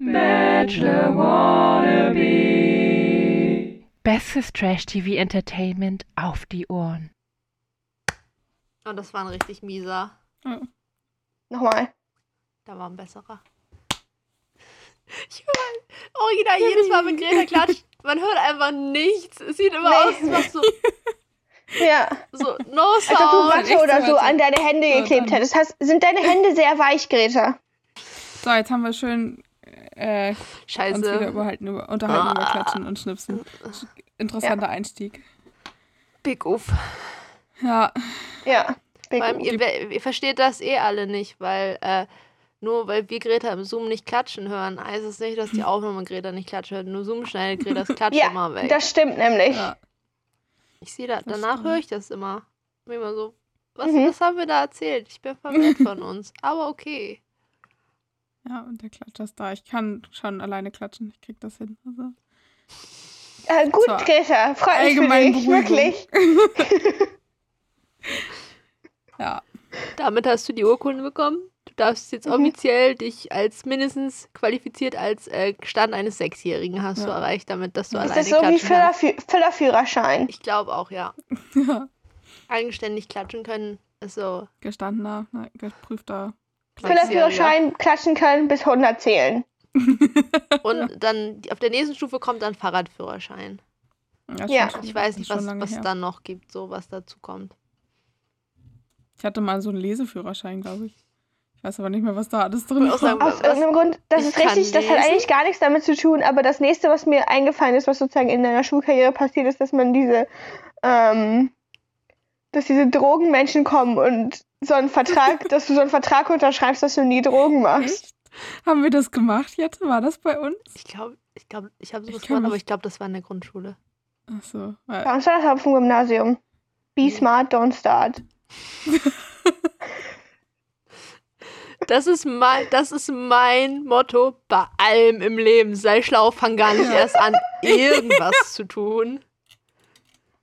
Bachelor Wannabe. Bestes Trash-TV-Entertainment auf die Ohren. Und das war ein richtig mieser. Nochmal. Da war ein besserer. Ich höre original jedes Mal, wenn Greta klatscht, man hört einfach nichts. Es sieht immer Nee. aus, als ob so, Ja. so no Als ob du sound. Watte oder so an deine Hände So, geklebt hättest. Hast, sind deine Hände sehr weich, Greta? So, jetzt haben wir schön äh, uns wieder Scheiße. überhalten, über, unterhalten über Ah. Klatschen und Schnipsen. Interessanter Einstieg. Big Uff. Ja, Ja. Big Vor allem, O. ihr, ihr versteht das eh alle nicht, weil äh, nur weil wir Greta im Zoom nicht klatschen hören, heißt es nicht, dass die Aufnahme Greta nicht klatschen hört. Nur Zoom schneidet Gretas Klatsch immer ja, weg. das stimmt nämlich. ja. ich sehe da, das danach höre ich das immer. Bin Immer so, was, Mhm. was haben wir da erzählt? Ich bin verwirrt von uns. Aber okay. Ja, und der Klatscher ist da. Ich kann schon alleine klatschen. Ich krieg das hin. Also. Äh, gut, So. Greta. Freut mich für Allgemein dich. Wirklich. Ja, Damit hast du die Urkunde bekommen. Du darfst jetzt Mhm. offiziell dich als mindestens qualifiziert als äh, Stand eines Sechsjährigen hast du Ja. erreicht, damit dass du Ist alleine das so wie. Füllerfü Füllerführerschein? Ich glaube auch, ja. ja. Eigenständig klatschen können ist so. gestandener, ne, geprüfter. Füllerführerschein klatschen können bis 100 zählen. Und dann auf der nächsten Stufe kommt dann Fahrradführerschein. ist Ja. Ich weiß ist nicht, was, was her. dann noch gibt, so was dazu kommt. Ich hatte mal so einen Leseführerschein, glaube ich. Ich weiß aber nicht mehr, was da alles drin war. Aus irgendeinem Grund, das ist richtig, das hat eigentlich gar nichts damit zu tun, aber das nächste, was mir eingefallen ist, was sozusagen in deiner Schulkarriere passiert ist, dass man diese, ähm, dass diese Drogenmenschen kommen und so einen Vertrag, dass du so einen Vertrag unterschreibst, dass du nie Drogen machst. Echt? Haben wir das gemacht jetzt? War das bei uns? Ich glaube, ich glaube, ich habe sowas Ich gemacht, aber ich glaube, das war in der Grundschule. Ach so. Weil, Bei uns war das aber vom Gymnasium. Be smart, don't start. Das ist mein, das ist mein Motto bei allem im Leben. Sei schlau, fang gar nicht erst an, irgendwas zu tun.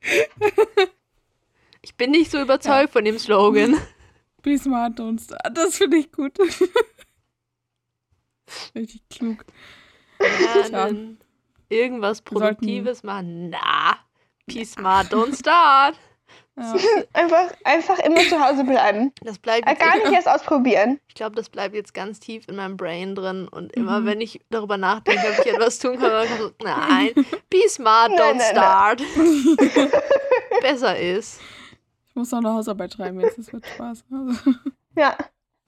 Ich bin nicht so überzeugt von dem Slogan. Be smart, don't start. Das finde ich gut. Richtig klug. Lernen, irgendwas sollten- Produktives machen. Na, be smart, don't start. Ja. Einfach, einfach immer zu Hause bleiben. Das bleibt Äh, jetzt, Gar nicht erst ausprobieren. ich glaube, das bleibt jetzt ganz tief in meinem Brain drin. Und immer, Mhm. wenn ich darüber nachdenke, ob ich etwas tun kann, dann so, nein, be smart, Nein, don't nein, start. Besser ist. Ich muss noch eine Hausarbeit schreiben jetzt. Das wird Spaß. Also, Ja.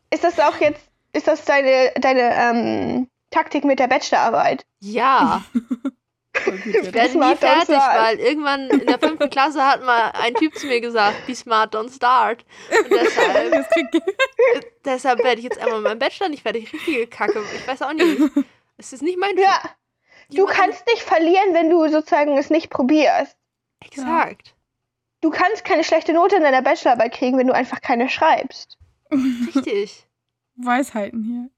Ist das auch jetzt, ist das deine, deine ähm, Taktik mit der Bachelorarbeit? Ja. Ich werde nie fertig, weil irgendwann in der fünften Klasse hat mal ein Typ zu mir gesagt, be smart, don't start. Und deshalb, deshalb werde ich jetzt einmal meinen Bachelor nicht fertig. Richtige Kacke. Ich weiß auch nicht. Es ist nicht mein Ja. Du kannst nicht verlieren, wenn du sozusagen es nicht probierst. Exakt. Du kannst keine schlechte Note in deiner Bachelorarbeit kriegen, wenn du einfach keine schreibst. Richtig. Weisheiten hier.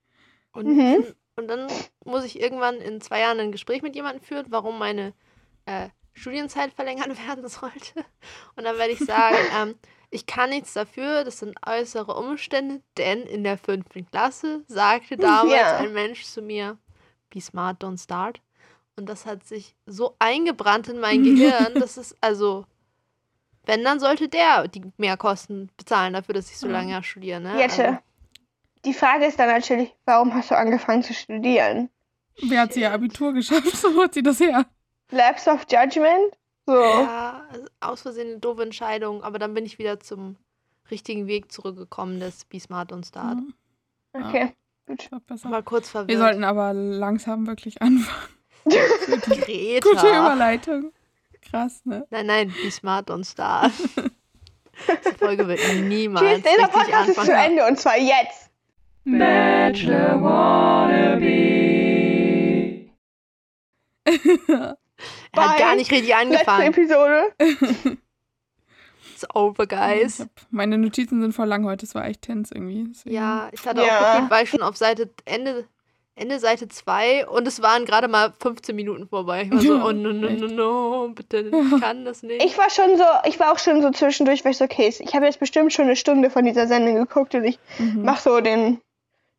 Und, Mhm. und dann muss ich irgendwann in zwei Jahren ein Gespräch mit jemandem führen, warum meine äh, Studienzeit verlängert werden sollte. Und dann werde ich sagen, ähm, ich kann nichts dafür, das sind äußere Umstände, denn in der fünften Klasse sagte damals Ja. ein Mensch zu mir, be smart, don't start. Und das hat sich so eingebrannt in mein Gehirn, dass es also, wenn, dann sollte der die Mehrkosten bezahlen dafür, dass ich so Ja. lange studiere. Ne? Jette, Also, die Frage ist dann natürlich, warum hast du angefangen zu studieren? Wer hat sie ihr Abitur geschafft? Wo hat sie das her? Lapse of Judgment? So. Ja, also aus Versehen eine doofe Entscheidung, aber dann bin ich wieder zum richtigen Weg zurückgekommen, des Be Smart und Start. Mhm, Okay, gut. war besser. Mal kurz verwirrt. Wir sollten aber langsam wirklich anfangen. Greta. Gute Überleitung. Krass, ne? Nein, nein, Be Smart und Start. Diese Folge wird niemals Tschüss, dieser richtig Podcast ist zu anfangen. Ende und zwar jetzt. Bachelor Wannabe. Er hat gar nicht richtig Letzte angefangen. Episode. It's over, guys. Meine Notizen sind voll lang heute. Es war echt tense irgendwie. Deswegen- Ja, ich hatte Ja. auch gefühlt, war ich schon auf Seite Ende, Ende Seite 2 und es waren gerade mal 15 Minuten vorbei. Ich war so, oh no, no, no, no, bitte, ich kann das nicht. Ich war schon so, ich war auch schon so zwischendurch, weil ich so, okay, ich habe jetzt bestimmt schon eine Stunde von dieser Sendung geguckt und ich Mhm. mach so den,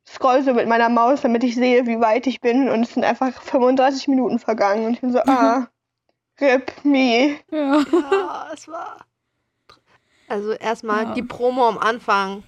scroll so mit meiner Maus, damit ich sehe, wie weit ich bin. Und es sind einfach 35 Minuten vergangen. Und ich bin so, ah, rip me. Ja. Ja, es war. Also erstmal Ja. die Promo am Anfang.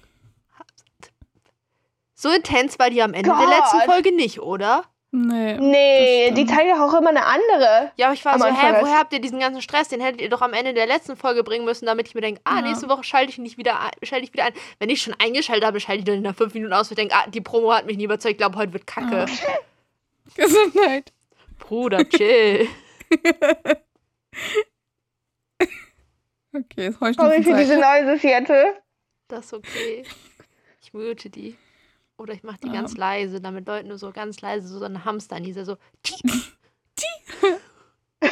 So intens war die am Ende der Gott. letzten Folge nicht, oder? Nee. Nee, die zeigen doch auch immer eine andere. Ja, aber ich war so, Anfang hä, woher habt ihr diesen ganzen Stress? Den hättet ihr doch am Ende der letzten Folge bringen müssen, damit ich mir denke, ah, Ja. nächste Woche schalte ich nicht wieder ein, schalte ich wieder ein. Wenn ich schon eingeschaltet habe, schalte ich dann nach fünf Minuten aus und denke, ah, die Promo hat mich nie überzeugt, ich glaube, heute wird Kacke. Ja. Gesundheit. Bruder, chill. Okay, ist Sorry Heuschnupfen für diese. Noises jetzt. Das ist okay. Ich mute die. Oder ich mache die Ja. ganz leise, damit Leute nur so ganz leise so eine Hamster nieser so.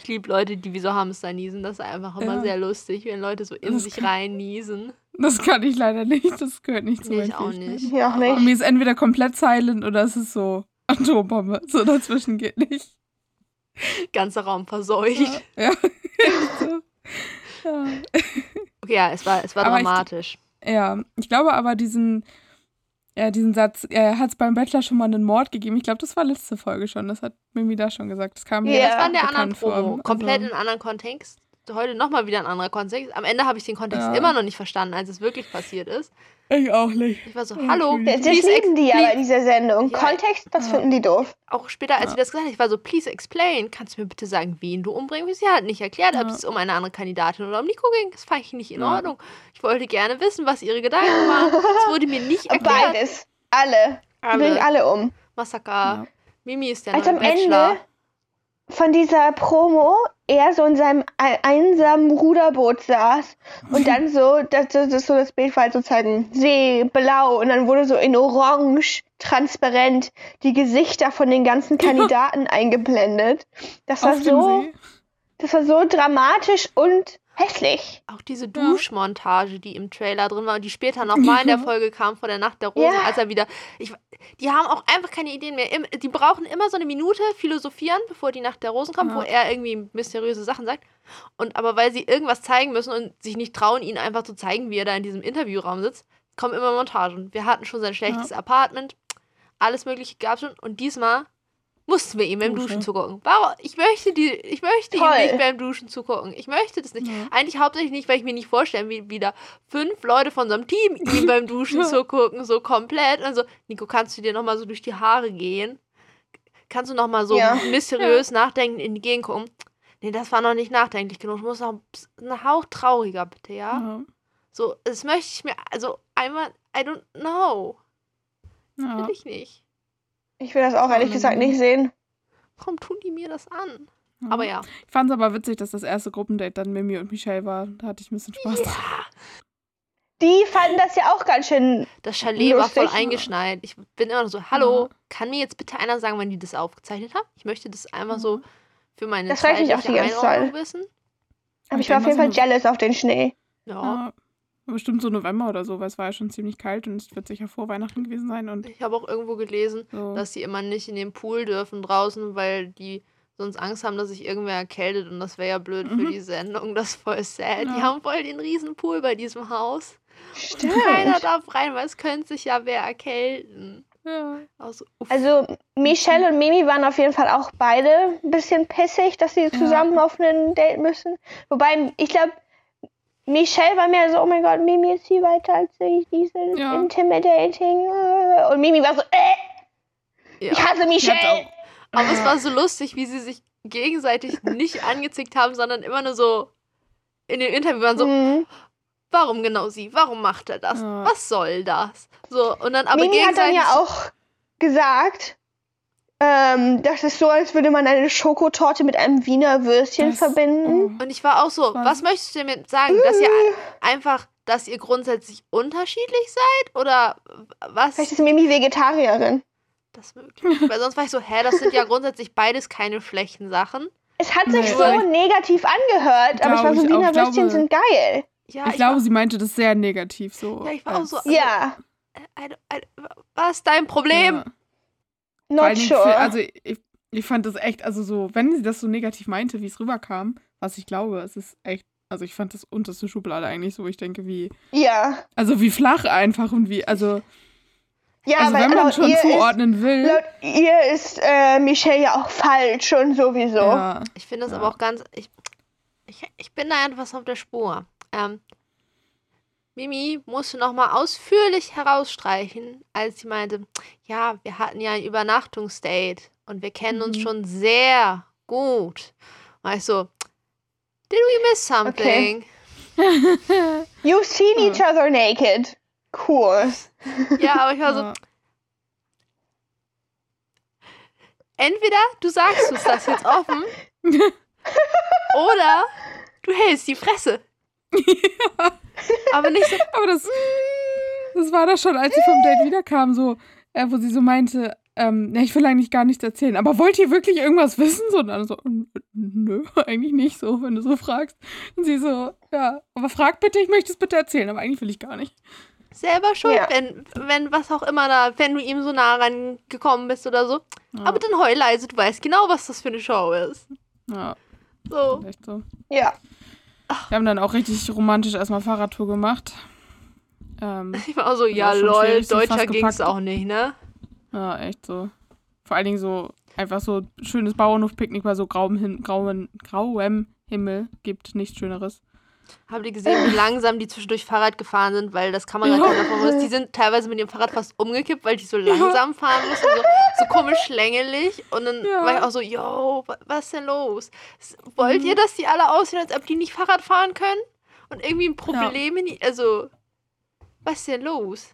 Ich liebe Leute, die wie so Hamster niesen. Das ist einfach immer Ja. sehr lustig, wenn Leute so in Das sich kann- rein niesen. Das kann ich leider nicht. Das gehört nicht zu Nee, ich auch nicht. Ja, nicht. Mir ist entweder komplett silent oder es ist so Atombombe. So dazwischen geht nicht. Ganzer Raum verseucht. Ja. ja. ja. Okay, ja, es war, es war Aber ich- dramatisch. Ja, ich glaube aber diesen, ja, diesen Satz, er hat es beim Bachelor schon mal einen Mord gegeben. Ich glaube, das war letzte Folge schon. Das hat Mimi da schon gesagt. Das kam Ja. das war in der anderen vor. Promo. Komplett Also, in einem anderen Kontext. Heute nochmal wieder ein anderer Kontext. Am Ende habe ich den Kontext Ja. immer noch nicht verstanden, als es wirklich passiert ist. ich auch nicht. Ich war so, Ja, hallo. Das, das lieben die please- in dieser Sendung. Ja. Kontext, das Ja. finden die doof. auch später, als Ja. sie das gesagt hat, ich war so, please explain. Kannst du mir bitte sagen, wen du umbringen willst? Sie hat nicht erklärt, ob Ja. es um eine andere Kandidatin oder um Nico ging. Das fand ich nicht in Ja. Ordnung. Ich wollte gerne wissen, was ihre Gedanken waren. Es wurde mir nicht erklärt. Beides. Alle. Die bringen Alle. alle um. Massaker. Ja. Mimi ist der Als neue am Ende Bachelor. von dieser Promo er so in seinem ei- einsamen Ruderboot saß und dann so, das, das ist so das Bild war halt sozusagen See, blau und dann wurde so in orange, transparent die Gesichter von den ganzen Kandidaten eingeblendet. Das war Auf so, das war so dramatisch und hässlich. Auch diese Duschmontage, die im Trailer drin war und die später nochmal in der Folge kam vor der Nacht der Rosen, Ja. als er wieder. Ich, die haben auch einfach keine Ideen mehr. Die brauchen immer so eine Minute philosophieren, bevor die Nacht der Rosen kommt, Ja. wo er irgendwie mysteriöse Sachen sagt. Und aber weil sie irgendwas zeigen müssen und sich nicht trauen, ihn einfach zu zeigen, wie er da in diesem Interviewraum sitzt, kommen immer Montagen. Wir hatten schon sein schlechtes Apartment, alles Mögliche gab es schon. Und diesmal mussten wir ihm beim Dusche. Duschen zugucken. Warum? Ich möchte, die, ich möchte ihm nicht beim Duschen zugucken. Ich möchte das nicht. Ja. Eigentlich hauptsächlich nicht, weil ich mir nicht vorstellen, wie wieder fünf Leute von unserem Team ihm beim Duschen Ja. zugucken, so komplett. Also, Nico, kannst du dir nochmal so durch die Haare gehen? Kannst du nochmal so Ja. mysteriös nachdenken in die Gegend gucken? Nee, das war noch nicht nachdenklich genug. Du musst noch ein Hauch trauriger, bitte, ja? Ja. So, das möchte ich mir, also einmal, I don't know. Ja. Will ich nicht. Ich will das auch ehrlich gesagt nicht sehen. Warum tun die mir das an? Ja. Aber ja. Ich fand es aber witzig, dass das erste Gruppendate dann Mimi und Michelle war. Da hatte ich ein bisschen Spaß dran. Die fanden das ja auch ganz schön. Das Chalet war voll Lustig. eingeschneit. Ich bin immer noch so, hallo, Ja. kann mir jetzt bitte einer sagen, wann die das aufgezeichnet haben? Ich möchte das einfach so für meine Das ich mich auch die ganze Einordnung Zeit. wissen. Aber ich Ich war auf jeden Fall jealous auf den Schnee. Ja. Ja. Bestimmt so November oder so, weil es war ja schon ziemlich kalt und es wird sicher vor Weihnachten gewesen sein. Und Ich habe auch irgendwo gelesen, so. dass sie immer nicht in den Pool dürfen draußen, weil die sonst Angst haben, dass sich irgendwer erkältet und das wäre ja blöd für Mhm. die Sendung. Das ist voll sad. Die Ja. haben voll den riesen Pool bei diesem Haus. Stimmt. Keiner darf rein, weil es könnte sich ja wer erkälten. ja. Also. Also Michelle und Mimi waren auf jeden Fall auch beide ein bisschen pissig, dass sie zusammen auf ein Date müssen. Wobei, ich glaube, Michelle war mehr so, oh mein Gott, Mimi ist viel weiter als ich, die sind Ja. intimidating. Und Mimi war so, äh, ja. ich hasse Michelle. auch, Aber es war so lustig, wie sie sich gegenseitig nicht angezickt haben, sondern immer nur so in dem Interview waren so, Mhm. warum genau sie? Warum macht er das? Ja. Was soll das? So, und dann aber Mimi hat dann ja auch gesagt, ähm, das ist so, als würde man eine Schokotorte mit einem Wiener Würstchen das- verbinden. oh. und ich war auch so, Was? möchtest du damit sagen? Dass ihr einfach, dass ihr grundsätzlich unterschiedlich seid? Oder was? Vielleicht ist Mimi Vegetarierin. Das möglich. Weil sonst war ich so, hä, das sind ja grundsätzlich beides keine schlechten Sachen. Es hat sich Nee. so negativ angehört, aber ich war so, ich auch. Wiener Ich glaube- Würstchen sind geil. Ja, Ich glaube, sie meinte das sehr negativ so. Ja, ich war auch so- Also, Ja, I, I, was ist dein Problem? Ja. Not sure. Für, also ich, ich fand das echt, also so, wenn sie das so negativ meinte, wie es rüberkam, was ich glaube, es ist echt Also ich fand das unterste Schublade eigentlich so, ich denke, wie, Ja. also wie flach einfach und wie, also, Ja, also weil wenn man schon zuordnen will. Ist, laut ihr ist äh, Michelle ja auch falsch und sowieso. Ja, Ich finde das Ja. aber auch ganz. Ich, ich, ich bin da etwas auf der Spur. Ähm, Mimi musste nochmal ausführlich herausstreichen, als sie meinte, ja, wir hatten ja ein Übernachtungsdate und wir kennen uns Mhm. schon sehr gut. Und ich so, did we miss something? You've seen Ja. each other naked. Cool. Ja, aber ich war so, entweder du sagst uns das jetzt offen oder du hältst die Fresse. Aber nicht so, Aber das, das war doch schon, als sie vom Date wiederkam, so, äh, wo sie so meinte, ähm, ne, ich will eigentlich gar nichts erzählen. Aber wollt ihr wirklich irgendwas wissen? So, und dann so, "N- nö, eigentlich nicht so, wenn du so fragst. Und sie so, ja, aber frag bitte, ich möchte es bitte erzählen, aber eigentlich will ich gar nicht. selber schuld, Ja. wenn, wenn was auch immer da, wenn du ihm so nah rangekommen bist oder so. Ja, Aber dann heul leise, du weißt genau, was das für eine Show ist. ja, So. echt so. Ja. Wir haben dann auch richtig romantisch erstmal Fahrradtour gemacht. Ähm, Ich war auch so, ja auch lol, deutscher ging's auch nicht, ne? ja, echt so. Vor allen Dingen so, einfach so schönes Bauernhofpicknick bei so grauem, grauem, grauem Himmel. Gibt nichts Schöneres. Habt ihr gesehen, wie langsam die zwischendurch Fahrrad gefahren sind, weil das Kamerateam Ja. davon muss. Die sind teilweise mit dem Fahrrad fast umgekippt, weil die so langsam fahren mussten, so, so komisch schlängelig. Und dann Ja. war ich auch so, yo, wa- was ist denn los? Wollt Mhm. ihr, dass die alle aussehen, als ob die nicht Fahrrad fahren können? Und irgendwie ein Problem in die, also, was ist denn los?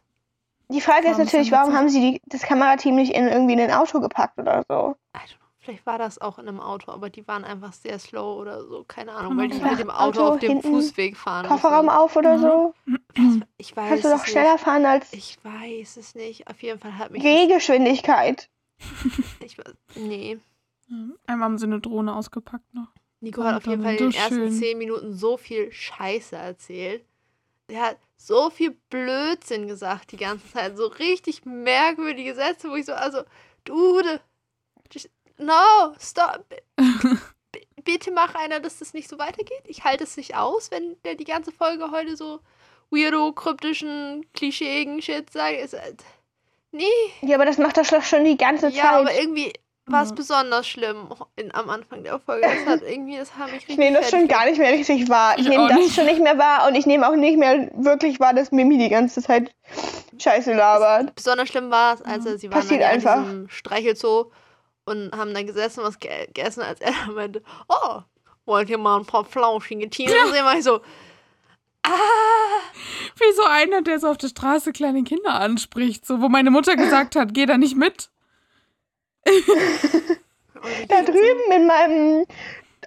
Die Frage ist Warum natürlich, sind wir warum haben sie die, das Kamerateam nicht in irgendwie in ein Auto gepackt oder so? I don't. Vielleicht war das auch in einem Auto, aber die waren einfach sehr slow oder so, keine Ahnung, weil die sein. mit dem Auto, Auto auf dem Fußweg fahren Kofferraum mussten. auf oder Mhm. so? Ich weiß Kannst du es doch schneller nicht. fahren als Ich weiß es nicht. Auf jeden Fall hat mich Gehgeschwindigkeit. ich, weiß- nee. Einmal haben sie eine Drohne ausgepackt noch. Nico hat auf jeden Fall in den ersten schön. zehn Minuten so viel Scheiße erzählt. Der hat so viel Blödsinn gesagt die ganze Zeit. So richtig merkwürdige Sätze, wo ich so, also, Dude, no, stop. B bitte mach einer, dass das nicht so weitergeht. Ich halte es nicht aus, wenn der die ganze Folge heute so weirdo, kryptischen, klischeeigen Shit sagt. Äh, nee, Ja, aber das macht das doch schon die ganze ja, Zeit. aber irgendwie war es Ja. besonders schlimm in, am Anfang der Folge. Das hat irgendwie, das hat mich richtig Ich nehme das schon gar nicht mehr richtig wahr. Ich Ich nehme das nicht. schon nicht mehr wahr und ich nehme auch nicht mehr wirklich wahr, dass Mimi die ganze Zeit Scheiße labert. Besonders schlimm war es, als er, sie waren Passiert ja einfach. in diesem Streichelzoo und haben dann gesessen und was ge gegessen, als er dann meinte, oh, wollt ihr mal ein paar flauschige Tiere sehen? War ich so, ah, Wie so einer, der so auf der Straße kleine Kinder anspricht, so wo meine Mutter gesagt hat, geh da nicht mit. Da drüben in meinem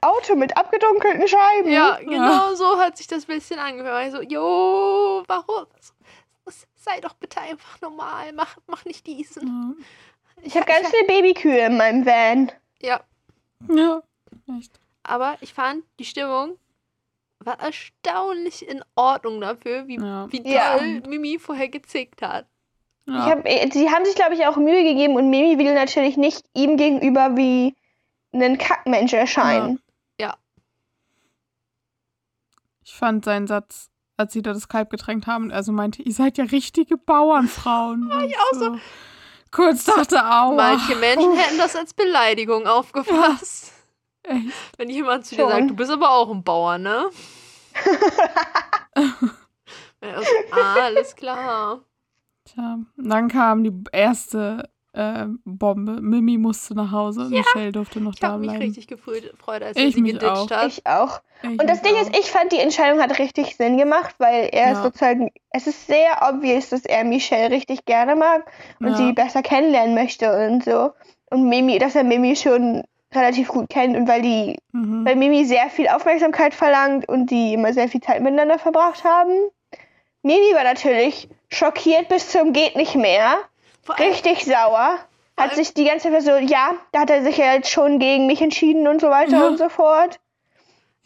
Auto mit abgedunkelten Scheiben. Ja, genau so hat sich das ein bisschen angehört. War Ich so, jo, warum? Sei doch bitte einfach normal, mach, mach nicht diesen. Ja, Ich habe ganz viele Babykühe in meinem Van. Ja, ja echt. aber ich fand, die Stimmung war erstaunlich in Ordnung dafür, wie, Ja. wie Ja. doll Mimi vorher gezickt hat. Ich Ja. hab, äh, sie haben sich, glaube ich, auch Mühe gegeben und Mimi will natürlich nicht ihm gegenüber wie ein Kackmensch erscheinen. Ich fand seinen Satz, als sie da das Kalb getränkt haben, also meinte, ihr seid ja richtige Bauernfrauen. War ich auch so. Kurz dachte, aua. Manche Menschen hätten das als Beleidigung aufgefasst. Echt. Wenn jemand zu dir Schon. sagt, du bist aber auch ein Bauer, ne? also, ah, alles klar. Tja, dann kam die erste äh, Bombe. Mimi musste nach Hause und Michelle durfte noch Ich da habe mich bleiben. richtig gefreut, als er Ich sie mich geditcht auch. hat. Ich auch. Ich Und das Ding auch. ist, ich fand die Entscheidung hat richtig Sinn gemacht, weil er Ja. sozusagen, es ist sehr obvious, dass er Michelle richtig gerne mag und Ja. sie besser kennenlernen möchte und so. Und Mimi, dass er Mimi schon relativ gut kennt und weil die, Mhm. weil Mimi sehr viel Aufmerksamkeit verlangt und die immer sehr viel Zeit miteinander verbracht haben. Mimi war natürlich schockiert bis zum geht nicht mehr, richtig sauer, hat sich die ganze Zeit so, ja, da hat er sich ja jetzt schon gegen mich entschieden und so weiter Ja. und so fort.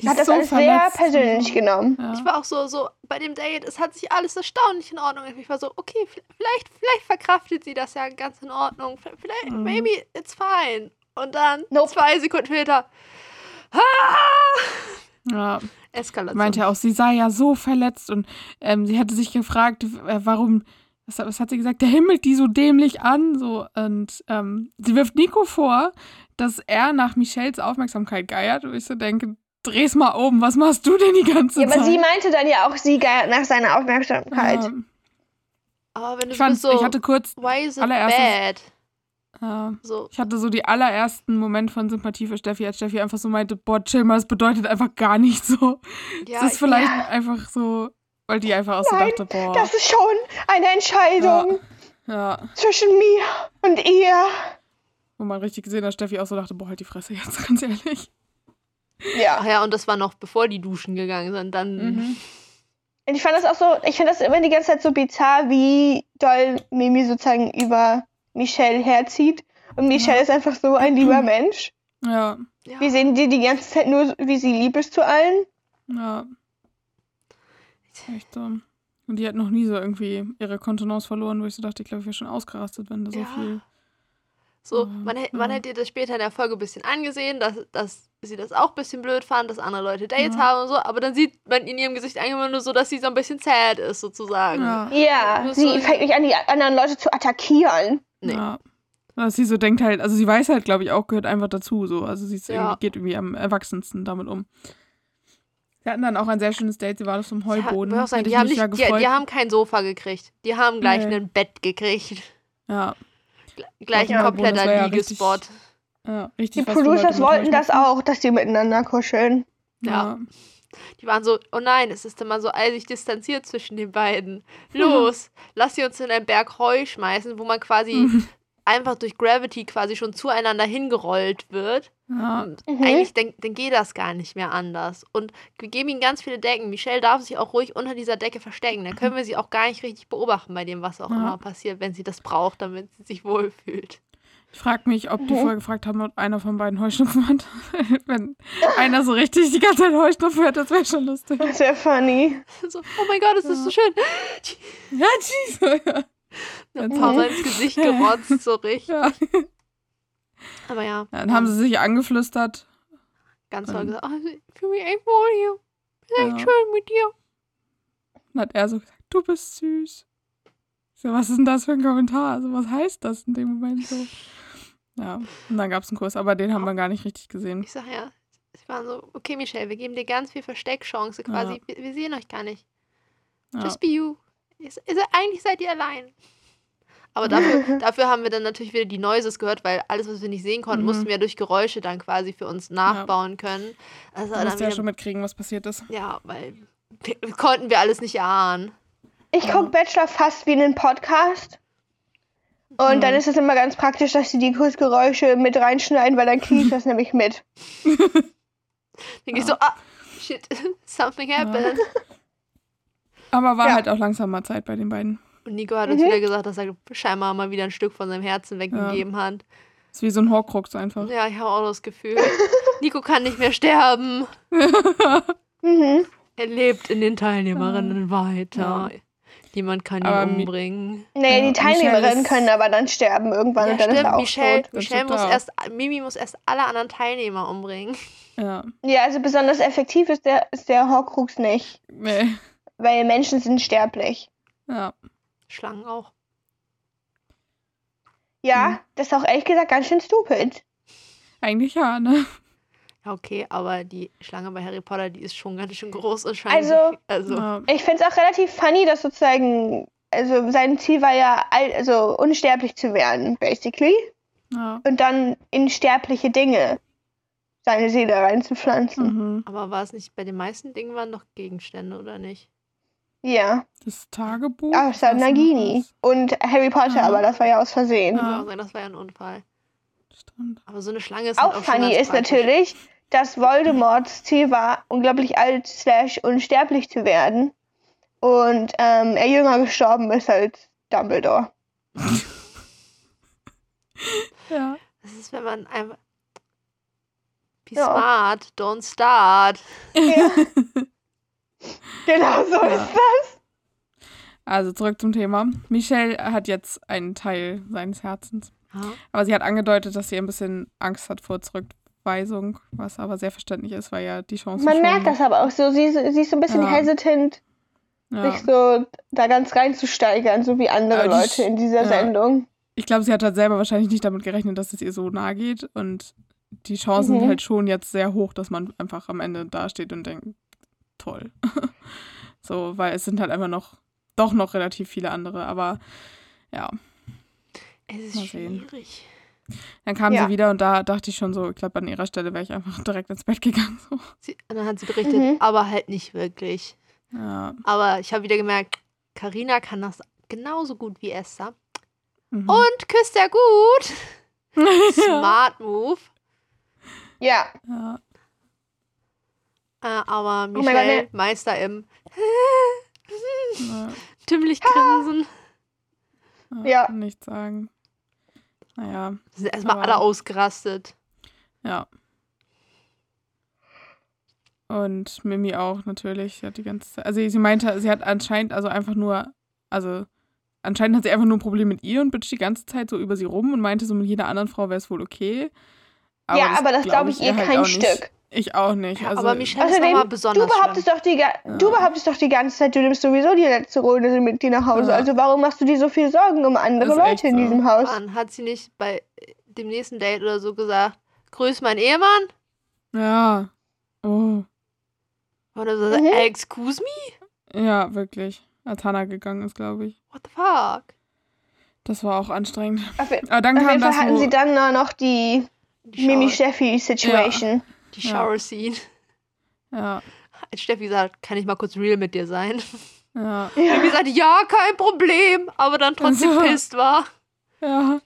Die Hat das alles sehr verletzt und persönlich so. genommen. Ja. ich war auch so, so bei dem Date, es hat sich alles erstaunlich in Ordnung. Ich war so, okay, vielleicht, vielleicht verkraftet sie das ja ganz in Ordnung. Vielleicht, Mhm. maybe it's fine. Und dann Nope. zwei Sekunden später, ah, Ja, Eskalation. meinte ja auch, sie sei ja so verletzt und ähm, sie hatte sich gefragt, äh, warum, was, was hat sie gesagt, der himmelt die so dämlich an, so und ähm, sie wirft Nico vor, dass er nach Michelles Aufmerksamkeit geiert und ich so denke, dreh's mal um, was machst du denn die ganze Ja, Zeit? aber sie meinte dann ja auch, sie geiert nach seiner Aufmerksamkeit. ja, Aber wenn du ich, fand, so, ich hatte kurz, why is it allererstes- bad? äh, So, ich hatte so die allerersten Momente von Sympathie für Steffi, als Steffi einfach so meinte, boah, chill mal, das bedeutet einfach gar nicht so. ja, das ist vielleicht ja. einfach so, weil die einfach auch so dachte, boah. Das ist schon eine Entscheidung ja, zwischen mir und ihr. wo man richtig gesehen hat, Steffi auch so dachte, boah, halt die Fresse jetzt, ganz ehrlich. Ja. Ach ja, und das war noch bevor die duschen gegangen sind. Dann Mhm. Und ich fand das auch so, ich finde das immer die ganze Zeit so bizarr, wie doll Mimi sozusagen über Michelle herzieht. Und Michelle ist einfach so ein lieber Mensch. Ja, ja. Wir sehen die die ganze Zeit nur, wie sie lieb ist zu allen. ja. Echt so. Und die hat noch nie so irgendwie ihre Kontenance verloren, wo ich so dachte, ich glaube, ich wäre schon ausgerastet, wenn da so Ja. viel. So, Mhm, man, hä- man ja. hätte das später in der Folge ein bisschen angesehen, dass, dass sie das auch ein bisschen blöd fand, dass andere Leute Dates Ja. haben und so, aber dann sieht man in ihrem Gesicht eigentlich immer nur so, dass sie so ein bisschen sad ist, sozusagen. Ja. Ja, sie so- fängt nicht an, die anderen Leute zu attackieren. Nee. Ja. Dass sie so denkt halt, also sie weiß halt, glaube ich, auch, gehört einfach dazu, so. Also sie ist Ja. irgendwie, geht irgendwie am erwachsensten damit um. Sie hatten dann auch ein sehr schönes Date, sie war auf so einem Ja, Heuboden. auch sagen, die, ich haben mich ja nicht, die, gefreut. die haben kein Sofa gekriegt. Die haben gleich Nee. ein Bett gekriegt. ja, Gleich Ja, ein kompletter ja Liegespot. ja, Die richtig. für Producers wollten das auch, dass die miteinander kuscheln. Ja. Die waren so, oh nein, es ist immer so eisig distanziert zwischen den beiden. Los, lass sie uns in einen Berg Heu schmeißen, wo man quasi einfach durch Gravity quasi schon zueinander hingerollt wird. Ja. Und Mhm. Eigentlich dann, dann geht das gar nicht mehr anders. Und wir geben ihnen ganz viele Decken. Michelle darf sich auch ruhig unter dieser Decke verstecken. Dann können wir sie auch gar nicht richtig beobachten bei dem, was auch Ja. immer passiert, wenn sie das braucht, damit sie sich wohlfühlt. Ich frage mich, ob die Mhm. vorher gefragt haben, ob einer von beiden Heuschnupfen hat. Wenn einer so richtig die ganze Zeit Heuschnupfen hat, das wäre schon lustig. Das wäre funny. So, oh mein Gott, ist das so schön. Ja. Ja. Ein paar Mal ins Gesicht gerotzt, so richtig. ja. Aber ja. Dann haben sie sich angeflüstert. ganz toll gesagt, oh, ich fühle mich echt wohl hier. Ist echt Ja. schön mit dir. Dann hat er so gesagt, du bist süß. So, was ist denn das für ein Kommentar? Also, was heißt das in dem Moment so? Ja, und dann gab es einen Kurs, aber den haben wir gar nicht richtig gesehen. Ich sag ja, sie waren so, okay, Michelle, wir geben dir ganz viel Versteckchance quasi. Wir, wir sehen euch gar nicht. Ja. Just be you. Ist, ist, eigentlich seid ihr allein. Aber dafür, dafür haben wir dann natürlich wieder die Noises gehört, weil alles, was wir nicht sehen konnten, Mhm. mussten wir durch Geräusche dann quasi für uns nachbauen können. Also Du musst ja schon mitkriegen, was passiert ist. ja, weil wir, konnten wir alles nicht erahnen. Ich gucke Bachelor fast wie einen Podcast. Und Mhm. dann ist es immer ganz praktisch, dass sie die Kursgeräusche mit reinschneiden, weil dann kriege ich das nämlich mit. Dann gehe ich so, ah, shit, something happened. Aber war Ja. halt auch langsam mal Zeit bei den beiden. Und Nico hat uns Mhm. wieder gesagt, dass er scheinbar mal wieder ein Stück von seinem Herzen weggegeben hat. Ist wie so ein Horcrux einfach. Ja, ich habe auch das Gefühl. Nico kann nicht mehr sterben. Mhm. Er lebt in den Teilnehmerinnen weiter. Ja. Niemand kann ihn Aber umbringen. Nee, Ja, die Teilnehmerinnen ist- können aber dann sterben irgendwann Ja, und dann ist stimmt. er auch Michelle, tot. Michelle muss er erst, Mimi muss erst alle anderen Teilnehmer umbringen. Ja. Ja, also besonders effektiv ist der, ist der Horcrux nicht, Nee. weil Menschen sind sterblich. Ja. Schlangen auch. Ja, Mhm. das ist auch ehrlich gesagt ganz schön stupid. Eigentlich ja, ne? Ja, okay, aber die Schlange bei Harry Potter, die ist schon ganz schön groß und scheint. Also- also Ja. Ich finde es auch relativ funny, dass sozusagen, also sein Ziel war ja, also unsterblich zu werden, basically. ja. Und dann in sterbliche Dinge seine Seele reinzupflanzen. Mhm. aber war es nicht bei den meisten Dingen waren noch Gegenstände, oder nicht? Ja, Das Tagebuch. was noch Nagini und Harry Potter, Ah. aber das war ja aus Versehen. Ich Ja. das war ja ein Unfall. Stimmt. Aber so eine Schlange ist halt Auch auch funny ist praktisch. natürlich, dass Voldemorts Ziel war, unglaublich alt slash unsterblich zu werden. Und ähm, er jünger gestorben ist als Dumbledore. Ja. Das ist, wenn man einfach. Be Ja. smart, don't start. Ja. Genau so Ja. ist das. Also zurück zum Thema. Michelle hat jetzt einen Teil seines Herzens. Aber sie hat angedeutet, dass sie ein bisschen Angst hat vor zurück, Zurückweisung, was aber sehr verständlich ist, weil ja die Chance Man schon- merkt das aber auch so. Sie, sie ist so ein bisschen Ja. hesitant, Ja. sich so da ganz reinzusteigern, so wie andere die Leute in dieser ja. Sendung. Ich glaube, sie hat halt selber wahrscheinlich nicht damit gerechnet, dass es ihr so nahe geht. Und die Chancen Mhm. sind halt schon jetzt sehr hoch, dass man einfach am Ende dasteht und denkt, toll. so, weil es sind halt einfach noch, doch noch relativ viele andere. Aber ja, Es ist Mal sehen. schwierig. dann kam Ja. sie wieder und da dachte ich schon so, ich glaube, an ihrer Stelle wäre ich einfach direkt ins Bett gegangen. So. Sie, und dann hat sie berichtet, Mhm. aber halt nicht wirklich. Ja. Aber ich habe wieder gemerkt, Karina kann das genauso gut wie Esther. Mhm. Und küsst er gut. Smart Move. Ja. ja. Äh, aber Oh mein Gott, Michelle, ne. Meister im Ja. tümmelig grinsen. Ja. Kann Nichts sagen. Naja, Sind erstmal Aber- alle ausgerastet. ja. Und Mimi auch natürlich. Sie hat die ganze Zeit, also sie meinte, sie hat anscheinend also einfach nur, also anscheinend hat sie einfach nur ein Problem mit ihr und bitcht die ganze Zeit so über sie rum und meinte so mit jeder anderen Frau wäre es wohl okay. ja, aber das glaube ich ihr halt kein auch nicht. Ich auch nicht. Ja, also, aber Michelle ist Außerdem, nochmal Du besonders behauptest, schlimm. doch die, Ja. du behauptest doch die ganze Zeit, du nimmst sowieso die letzte Runde mit dir nach Hause. Ja. Also warum machst du dir so viel Sorgen um andere Ist Leute in so. diesem Haus? Mann, hat sie nicht bei dem nächsten Date oder so gesagt, grüß meinen Ehemann? Ja. Oh. Oder so, Mhm. excuse me? Ja, wirklich. Als Hannah gegangen ist, glaube ich. What the fuck? Das war auch anstrengend. Auf, auf Aber dann kam jeden Fall das, hatten sie dann nur noch die Die Mimi Steffi Situation. Die Ja. Shower Scene. ja, Als Steffi sagt, kann ich mal kurz real mit dir sein? ja, Ja. Mimi sagt, ja, kein Problem, aber dann trotzdem Also. pisst war. ja.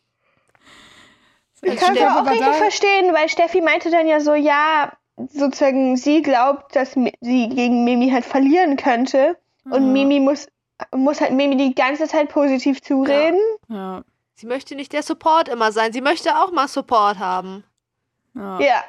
Ich kann es Steffi auch aber richtig verstehen, weil Steffi meinte dann ja so, ja, sozusagen, sie glaubt, dass sie gegen Mimi halt verlieren könnte. Und ja, Mimi muss, muss halt Mimi die ganze Zeit positiv zureden. Ja, Sie möchte nicht der Support immer sein. Sie möchte auch mal Support haben. ja. Ja.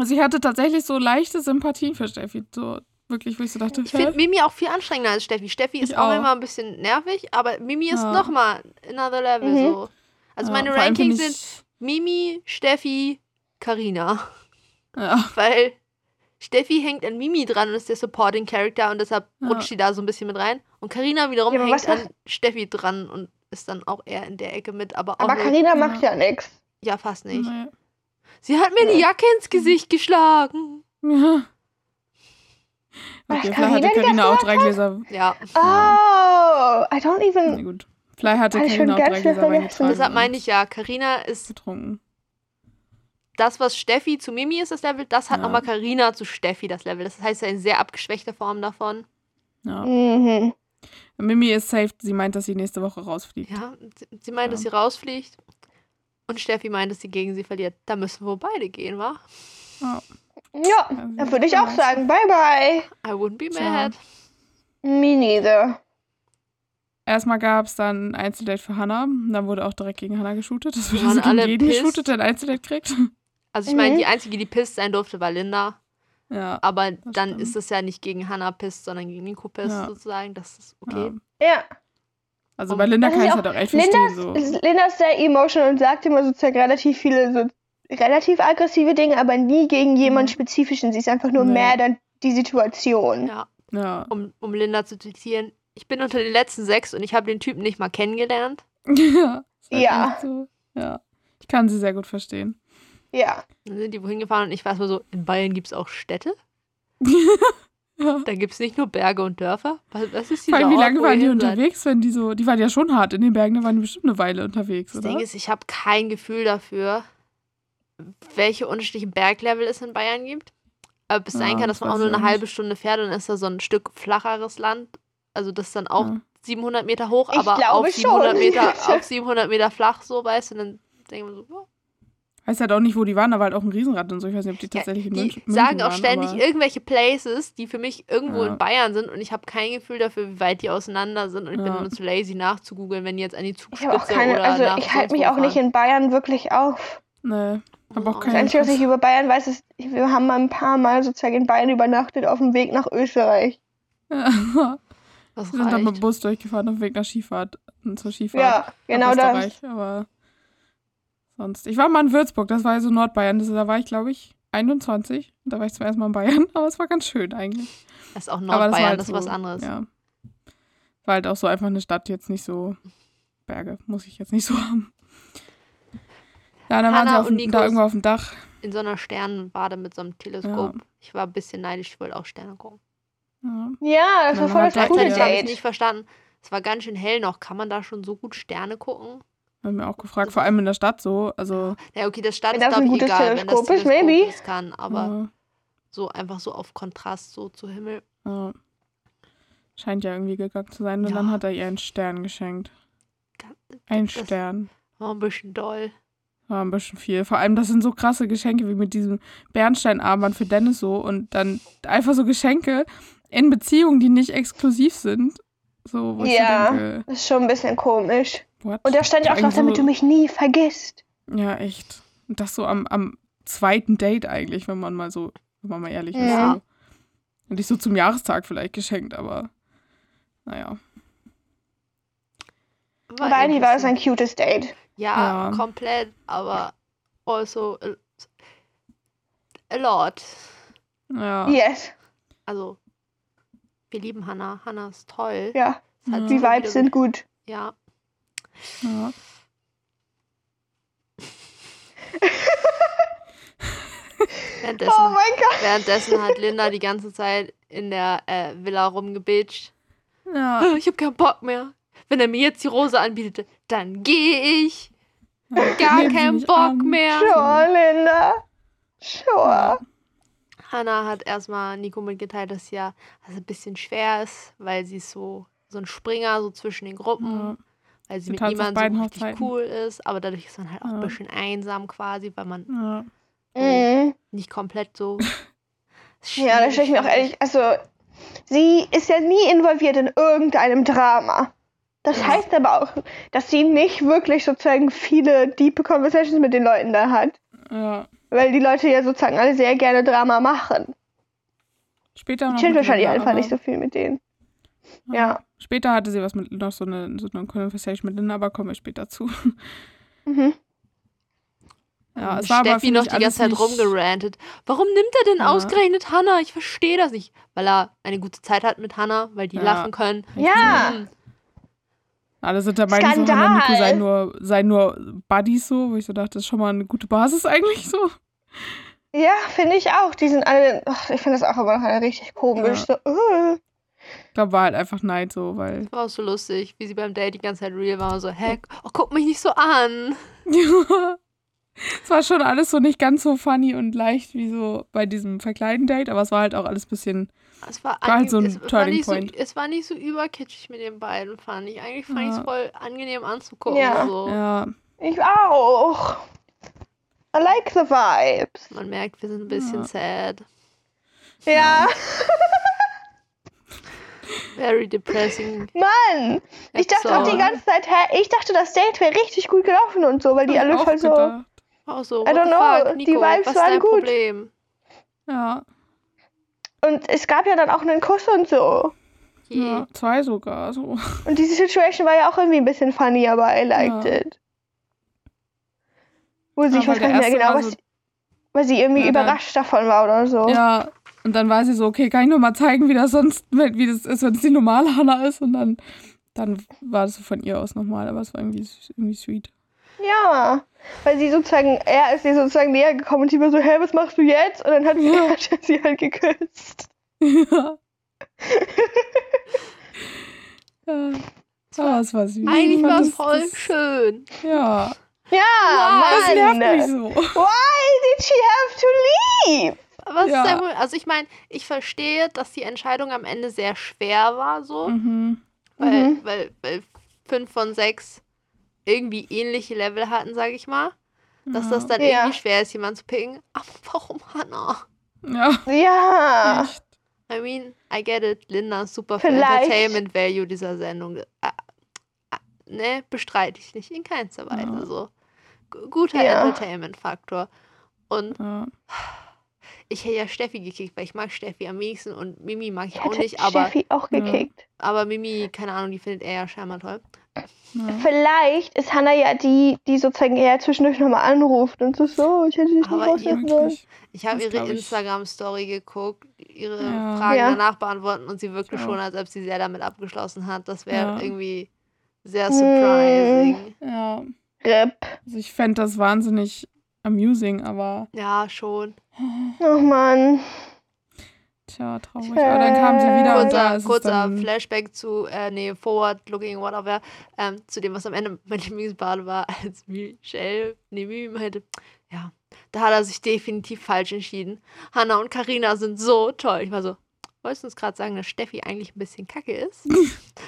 Also ich hatte tatsächlich so leichte Sympathien für Steffi. So wirklich, wo ich so dachte, Ich finde? Mimi auch viel anstrengender als Steffi. Steffi ist auch, auch. immer ein bisschen nervig, aber Mimi ist Ja. noch mal another level Mhm. so. Also Ja, meine Rankings sind Mimi, Steffi, Karina, Ja, weil Steffi hängt an Mimi dran und ist der Supporting Character und deshalb Ja. rutscht sie da so ein bisschen mit rein. Und Karina wiederum Ja, hängt an Steffi dran und ist dann auch eher in der Ecke mit, aber auch Aber macht ja nichts. ja fast nicht. nee. Sie hat mir die Jacke ins Gesicht geschlagen. ja. Okay, vielleicht hatte Carina auch drei Gläser. Ja, Oh, I don't Na even. gut. Vielleicht hatte schon auch drei Gläser vergessen. Deshalb meine ich ja, Karina ist Getrunken. das, was Steffi zu Mimi ist, das Level, das hat Ja. nochmal Karina zu Steffi das Level. Das heißt, eine sehr abgeschwächte Form davon. Ja. Mhm. Mimi ist safe. Sie meint, dass sie nächste Woche rausfliegt. Ja, sie, meint, dass Ja. sie rausfliegt. Und Steffi meint, dass sie gegen sie verliert. Da müssen wir beide gehen, wa? Ja. Ja, dann würde ich auch sagen, bye bye. I wouldn't be mad. Me neither. Erstmal gab es dann ein Einzeldate für Hannah. Dann wurde auch direkt gegen Hannah geshootet. Das waren also gegen alle jeden pissed. geshootet, der ein Einzeldate kriegt. Also ich meine, Mhm. die einzige, die pisst sein durfte, war Linda. Ja. Aber dann stimmt. ist es ja nicht gegen Hannah pisst, sondern gegen Nico pisst Ja. sozusagen. Das ist okay. ja. Ja. Also Und bei Linda kann ist ich auch- halt auch echt Linda, verstehen. So. Linda ist sehr emotional und sagt immer sozusagen relativ viele so relativ aggressive Dinge, aber nie gegen jemanden Mhm. spezifischen. Sie ist einfach nur Nee. mad an die Situation. Ja, Ja. um, um Linda zu zitieren. Ich bin unter den letzten sechs und ich habe den Typen nicht mal kennengelernt. ja. Halt So. Ja. Ich kann sie sehr gut verstehen. Ja. Dann sind die wohin gefahren und ich weiß mal so, in Bayern gibt es auch Städte. ja. Da gibt es nicht nur Berge und Dörfer. Was, was ist Vor allem, wie Ort, lange waren die unterwegs, wenn die so, die waren ja schon hart in den Bergen, da waren die bestimmt eine Weile unterwegs, Das oder? Ding ist, ich habe kein Gefühl dafür, welche unterschiedlichen Berglevel es in Bayern gibt. Aber bis sein Ja, kann, das dass man auch nur ich eine halbe. Stunde fährt und dann ist da so ein Stück flacheres Land. Also das ist dann auch Ja. 700 Meter hoch, Ich aber auf 700, schon. Meter, auf 700 Meter flach, so weißt du. Und dann denken wir so, ja. Weiß halt auch nicht, wo die waren, da war halt auch ein Riesenrad und so. Ich weiß nicht, ob die tatsächlich in die München sagen München auch waren, ständig irgendwelche Places, die für mich irgendwo Ja. in Bayern sind und ich habe kein Gefühl dafür, wie weit die auseinander sind und ich bin Ja. immer zu lazy nachzugoogeln, wenn die jetzt an die Ich Zugspitze habe auch keine, oder also nach ich halte mich auch nicht in Bayern wirklich auf. Nee, hab auch Oh. Das keine Einzige, was ich über Bayern weiß, ist, wir haben mal ein paar Mal sozusagen in Bayern übernachtet auf dem Weg nach Österreich. Ja. Das Wir sind dann mit dem. Bus durchgefahren auf dem Weg nach Skifahrt. Zur Skifahrt. Ja, genau das. Aber sonst. Ich war mal in Würzburg, das war ja so Nordbayern. Das, da war ich, glaube ich, 21. Da war ich zum ersten Mal in Bayern, aber es war ganz schön eigentlich. Das ist auch Aber das war Nordbayern, halt das ist so, was anderes. Ja. War halt auch so einfach eine Stadt, jetzt nicht so Berge, muss ich jetzt nicht so haben. Ja, dann waren Hannah sie dem- da irgendwo auf dem Dach. In so einer Sternenbade mit so einem Teleskop. Ja. Ich war ein bisschen neidisch, ich wollte auch Sterne gucken. Ja. Ja, das war voll das coole Gleichzeitig habe ich Date. nicht verstanden. Es war ganz schön hell noch. Kann man da schon so gut Sterne gucken? Haben mir auch gefragt, vor allem in der Stadt so. Also, Ja, okay, das Stadt ist, glaube ich, egal, wenn das Teleskop maybe. es kann. Aber ja, so einfach so auf Kontrast so zu Himmel. ja. scheint ja irgendwie gegangen zu sein. Und Ja. dann hat er ihr einen Stern geschenkt. Ein Das Stern. war ein bisschen doll. War ein bisschen viel. Vor allem, das sind so krasse Geschenke wie mit diesem Bernsteinarmband für Dennis so. Und dann einfach so Geschenke in Beziehungen, die nicht exklusiv sind. So, wo Ja. ich so denke, Das ist schon ein bisschen komisch. What? Und da stand ja auch drauf, damit du mich nie vergisst. Ja, echt. Und das so am, am zweiten Date eigentlich, wenn man mal so, wenn man mal ehrlich ist. Ja. So. Und nicht so zum Jahrestag vielleicht geschenkt, aber naja. Aber eigentlich war es ein cutes Date. Ja, Ja. komplett, aber also a, lot. Ja. Yes. Also, wir lieben Hannah. Hannah ist toll. Ja, hat Ja. die so viele Vibes sind gut. Ja. Ja. Währenddessen, Oh mein Gott. währenddessen hat Linda die ganze Zeit in der äh, Villa rumgebitscht. Ja. "Ah, Ich hab keinen Bock mehr. Wenn er mir jetzt die Rose anbietet, dann gehe ich. Gar Nehmen Sie keinen Bock an. mehr. Sure, Linda. Sure. Hannah hat erstmal Nico mitgeteilt, dass ja also ein bisschen schwer ist, weil sie ist so, so ein Springer, so zwischen den Gruppen, Ja. Weil sie Sie mit tanzt auf niemandem so richtig Hochzeiten. cool ist, aber dadurch ist man halt auch ein Ja. bisschen einsam quasi, weil man Ja. Mhm. nicht komplett so. Ja, da stelle ich mir auch ehrlich, also sie ist ja nie involviert in irgendeinem Drama. Das Ja. heißt aber auch, dass sie nicht wirklich sozusagen viele diepe Conversations mit den Leuten da hat. ja. Weil die Leute ja sozusagen alle sehr gerne Drama machen. Später noch. Chillt mit wahrscheinlich einfach nicht so viel mit denen. Ja. Später hatte sie was mit noch so eine, so eine Conversation mit Linda, aber kommen wir später zu. Mhm. Ja, es war aber Steffi noch die ganze Zeit rumgerantet. Warum nimmt er denn Ja. ausgerechnet Hannah? Ich verstehe das nicht. Weil er eine gute Zeit hat mit Hannah, weil die Ja. lachen können. Ja. Hm. Alle sind der Meinung, so. Hannah und Nico seien nur, seien nur Buddies so, wo ich so dachte, das ist schon mal eine gute Basis eigentlich so. Ja, finde ich auch. Die sind alle, ach, ich finde das auch aber noch alle richtig komisch. So, uh. Ich glaube, war halt einfach Neid so, weil. War auch so lustig, wie sie beim Date die ganze Zeit real war und so, hä, oh, guck mich nicht so an. Ja. Es war schon alles so nicht ganz so funny und leicht wie so bei diesem Verkleiden-Date, aber es war halt auch alles ein bisschen. Es war, War halt so ein es, war Turning nicht so, Point. es war nicht so überkitschig mit den beiden, fand ich. Eigentlich fand ich es Ja. voll angenehm anzugucken. Ja. So. Ja, Ich auch. I like the vibes. Man merkt, wir sind ein bisschen Ja. sad. Ja, Very depressing. Mann. Ich dachte auch die ganze Zeit, hä, ich dachte, das Date wäre richtig gut gelaufen und so, weil die alle voll so. Auch so, I don't know, fuck, die Nico, Vibes was ist waren gut. Problem? Ja, Und es gab ja dann auch einen Kuss und so. Ja, zwei sogar. So. Und diese Situation war ja auch irgendwie ein bisschen funny, aber I liked Ja. it. Wo sie, Ja, ich weil weiß gar nicht mehr genau, war was, so- weil sie irgendwie Ja, überrascht davon war oder so. Ja, und dann war sie so, okay, kann ich nur mal zeigen, wie das sonst, wie das ist, wenn es die normale Hannah ist. Und dann, dann war das so von ihr aus nochmal, aber es war irgendwie, irgendwie sweet. Ja, weil sie sozusagen, er ist ihr sozusagen näher gekommen und sie war so, hä, was machst du jetzt? Und dann hat, Ja. hat er sie halt geküsst. ja. ja. Aber es war süß. Eigentlich war es das- voll das- schön. Ja, Ja, das nervt Mann. mich so. Why did she have to leave? Was Ja. ist wohl? Also ich meine, ich verstehe, dass die Entscheidung am Ende sehr schwer war, so, Mhm. weil, Mhm. weil, weil fünf von sechs irgendwie ähnliche Level hatten, sage ich mal. Dass das dann Ja. irgendwie schwer ist, jemanden zu picken. Aber warum Hannah? Ja, Ja. echt. I mean, I get it. Linda ist super für Vielleicht- Entertainment Value dieser Sendung. Äh, äh, ne, bestreite ich nicht in keinster Weise. Ja. So. G guter Ja. Entertainment-Faktor. Und Ja. Ich hätte ja Steffi gekickt, weil ich mag Steffi am wenigsten und Mimi mag ich, Ich auch hätte nicht, aber, Steffi auch Ja. gekickt. aber Mimi, keine Ahnung, die findet er ja scheinbar toll. Ja. Vielleicht ist Hannah ja die, die sozusagen eher zwischendurch nochmal anruft und so, so, ich hätte dich nicht Aber raussetzen sollen. Ich habe ihre. Instagram-Story geguckt, ihre Ja. Fragen Ja. danach beantworten und sie wirkte Ja. schon, als ob sie sehr damit abgeschlossen hat. Das wäre Ja. irgendwie sehr Hm. surprising. Ja, RIP. also ich fände das wahnsinnig amusing, aber Ja, schon. Oh Mann. tja, traurig. Aber dann kam sie wieder und da Kurzer, ist kurzer Flashback zu, äh, nee, Forward Looking, whatever, ähm, zu dem, was am Ende mein Lieblingsbad war, als Michelle, nee, Mimi meinte, ja, da hat er sich definitiv falsch entschieden. Hannah und Karina sind so toll. Ich war so, wolltest du uns gerade sagen, dass Steffi eigentlich ein bisschen kacke ist?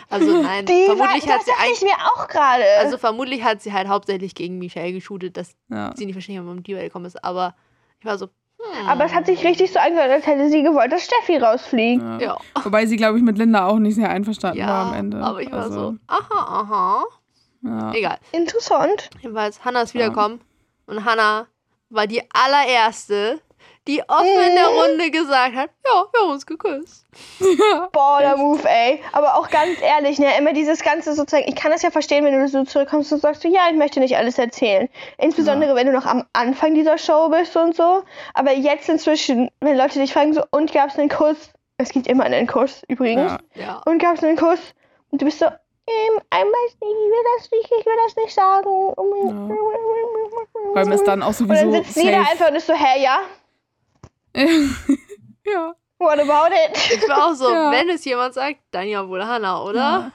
Also nein, Die vermutlich war, hat das sie eigentlich, ich mir auch gerade. also vermutlich hat sie halt hauptsächlich gegen Michelle geshootet, dass ja. sie nicht wahrscheinlich um die Duell gekommen ist, aber ich war so, hm, aber es hat sich richtig so angehört, als hätte sie gewollt, dass Steffi rausfliegt. ja. ja. Wobei sie, glaube ich, mit Linda auch nicht sehr einverstanden Ja, war am Ende. aber ich war also, so, aha, aha. Ja. Egal. Interessant. Jedenfalls, Hannah ist Ja. wiedergekommen und Hannah war die allererste, die offen in der Runde gesagt hat, ja, wir haben uns geküsst. Boah, der Move, ey. Aber auch ganz ehrlich, ne, immer dieses ganze sozusagen, ich kann das ja verstehen, wenn du so zurückkommst und sagst, so, ja, ich möchte nicht alles erzählen. Insbesondere, wenn du noch am Anfang dieser Show bist und so. Aber jetzt inzwischen, wenn Leute dich fragen, so, und gab es einen Kuss? Es gibt immer einen Kuss, übrigens. Ja. Ja. Und gab es einen Kuss? Und du bist so, ähm, ich weiß nicht, ich will das nicht, ich will das nicht sagen. Vor allem ist dann auch und sowieso dann sitzt safe. einfach und ist so, hä, ja, ja. what about it? Ich war auch so, Ja. wenn es jemand sagt, dann ja wohl Hannah, oder? Ja.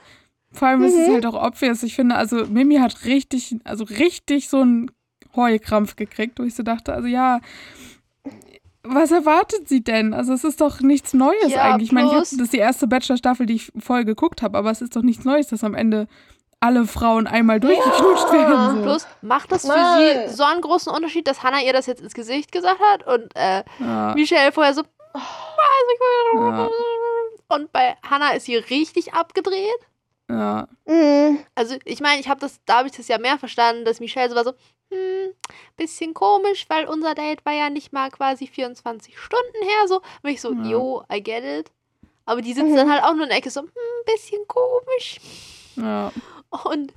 Vor allem ist es Mhm. halt auch obvious. Ich finde, also Mimi hat richtig, also richtig so einen Heulkrampf gekriegt, wo ich so dachte, also ja, was erwartet sie denn? Also es ist doch nichts Neues Ja, eigentlich. Ich meine, ich hab, das ist die erste Bachelor-Staffel, die ich voll geguckt habe, aber es ist doch nichts Neues, dass am Ende alle Frauen einmal durchgeknutscht werden. So. Plus, macht das für sie so einen großen Unterschied, dass Hannah ihr das jetzt ins Gesicht gesagt hat und äh, ja, Michelle vorher so, ja, und bei Hannah ist sie richtig abgedreht. ja, Mhm. Also ich meine, ich habe das, da habe ich das ja mehr verstanden, dass Michelle so war so, hm, bisschen komisch, weil unser Date war ja nicht mal quasi 24 Stunden her, so. Und ich so, Ja. yo, I get it. Aber die sitzt Mhm. dann halt auch nur in der Ecke so, hm, bisschen komisch. ja. Und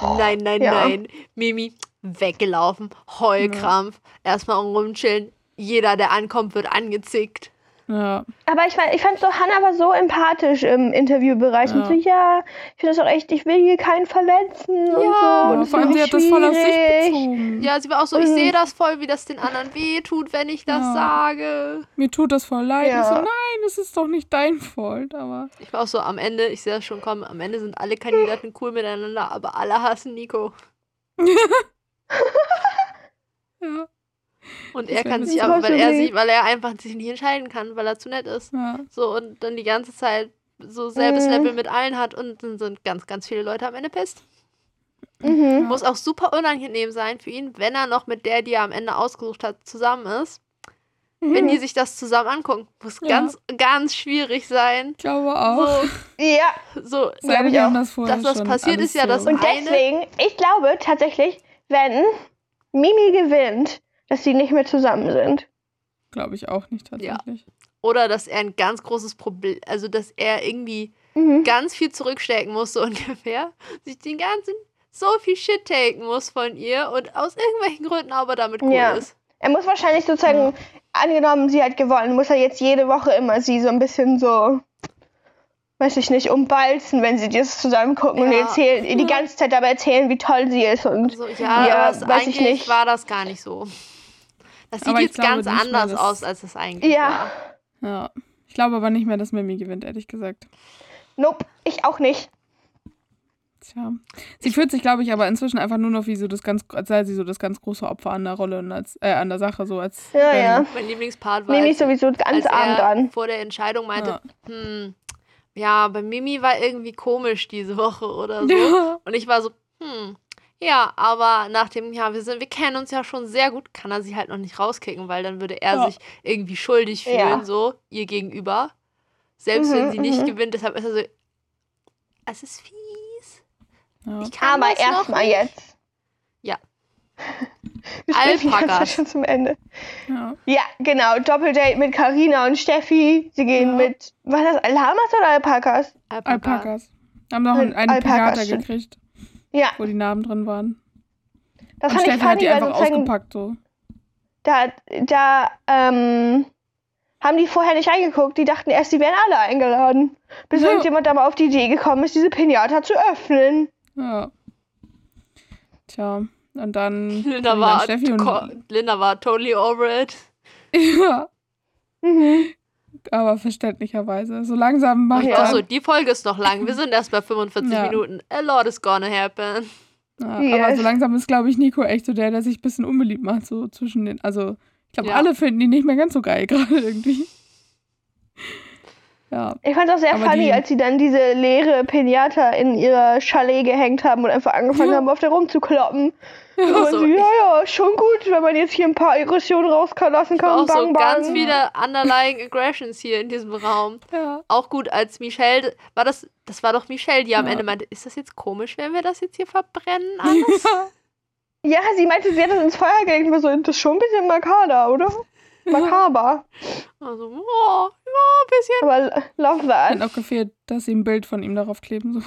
nein, nein, ja. nein, Mimi weggelaufen, Heulkrampf, erstmal rumchillen. Jeder, der ankommt, wird angezickt. Ja. Aber ich, ich fand so, Hannah war so empathisch im Interviewbereich. Ja. Und so, ja, ich finde das auch echt, ich will hier keinen verletzen und so. Ja, Und Aber es vor allem, sie hat das voll auf sich bezogen. Ja, sie war auch so, ich Mhm. sehe das voll, wie das den anderen wehtut, wenn ich das Ja. sage. Mir tut das voll leid. Ja. Ich so, nein, es ist doch nicht dein Fault, aber Ich war auch so, am Ende, ich sehe das schon kommen, am Ende sind alle Kandidaten cool miteinander, aber alle hassen Nico. ja. Und Das er kann sich aber, weil er sich, weil er einfach sich nicht entscheiden kann, weil er zu nett ist. ja. So, und dann die ganze Zeit so selbes Mhm. Level mit allen hat und dann sind ganz, ganz viele Leute am Ende pisst. Mhm. Muss auch super unangenehm sein für ihn, wenn er noch mit der, die er am Ende ausgesucht hat, zusammen ist. Wenn die sich das zusammen angucken. Muss Ja. ganz, ganz schwierig sein. Ich glaube auch. Ja, So, so Seine, ich auch. das Dass das passiert, ist ja das so. und Eine- deswegen, ich glaube tatsächlich, wenn Mimi gewinnt, dass sie nicht mehr zusammen sind. Glaube ich auch nicht tatsächlich. Oder dass er ein ganz großes Problem, also dass er irgendwie Mhm. ganz viel zurückstecken muss, so ungefähr. Sich den ganzen, so viel Shit taken muss von ihr und aus irgendwelchen Gründen aber damit cool Ja. ist. Er muss wahrscheinlich sozusagen, angenommen, sie hat gewonnen, muss er jetzt jede Woche immer sie so ein bisschen so, weiß ich nicht, umbalzen, wenn sie das zusammen gucken und Ja. ihr erzählen, ihr die ganze Zeit dabei erzählen, wie toll sie ist und So, ja, Ja, weiß ich eigentlich nicht. war das gar nicht so. Das sieht Aber jetzt glaube ganz mehr, anders dass- aus, als es eigentlich Ja. war. Ja. Ich glaube aber nicht mehr, dass Mimi gewinnt, ehrlich gesagt. nope, ich auch nicht. Tja. Sie fühlt sich, glaube ich, aber inzwischen einfach nur noch wie so das ganz, als sei sie so das ganz große Opfer an der Rolle und als, äh, an der Sache, so als. Ja, wenn- ja. Mein Lieblingspart war, Mimi als, ist sowieso ganz er dran. vor der Entscheidung meinte, Ja. hm, ja, bei Mimi war irgendwie komisch diese Woche oder so. Ja. Und ich war so, hm, ja, aber nach dem, ja, wir sind, wir kennen uns ja schon sehr gut, kann er sie halt noch nicht rauskicken, weil dann würde er Ja. sich irgendwie schuldig fühlen, Ja. so, ihr gegenüber. Selbst wenn Mhm, sie nicht mhm. gewinnt, deshalb ist er so, es ist fies. Ja. Ich kann Aber erstmal jetzt. Ja. Alpakas. Schon zum Ende. ja. Ja, genau. Doppeldate mit Karina und Steffi. Sie gehen Ja. mit, war das Lamas oder Alpakas? Alpaka. Alpakas. Haben noch einen, einen Alpakas, stimmt. gekriegt. Ja, wo die Namen drin waren. das und fand ich Steffi hat funny, die einfach ausgepackt so. da, da ähm, haben die vorher nicht reingeguckt. Die dachten erst, die wären alle eingeladen. Bis Ja. irgendjemand da mal auf die Idee gekommen ist, diese Pinata zu öffnen. Ja. Tja, und dann Linda war, und Steffi und co- Linda war totally over it. ja, Mhm. Aber verständlicherweise. So langsam macht Ja. Achso, die Folge ist noch lang. Wir sind erst bei 45 Ja. Minuten. A lot is gonna happen. Ja, Yes. Aber so langsam ist, glaube ich, Nico echt so der, der sich ein bisschen unbeliebt macht, so zwischen den. Also, ich glaube, Ja. alle finden ihn nicht mehr ganz so geil gerade irgendwie. Ja. Ich fand es auch sehr Aber funny, die- als sie dann diese leere Pinata in ihrer Chalet gehängt haben und einfach angefangen Ja. haben, auf der rumzukloppen. Ja, Und so, so, ja, ja, schon gut, wenn man jetzt hier ein paar Aggressionen rauslassen kann. auch so bang, ganz bang. viele underlying aggressions hier in diesem Raum. Ja. Auch gut, als Michelle, war das, das war doch Michelle, die am Ja. Ende meinte, ist das jetzt komisch, wenn wir das jetzt hier verbrennen alles? Ja, sie meinte, sie hat das ins Feuer gelegt war so, das ist schon ein bisschen makaber, oder? Makaber. Also, oh, ja, ein bisschen. Aber love Hat that. auch gefehlt, dass sie ein Bild von ihm darauf kleben. So.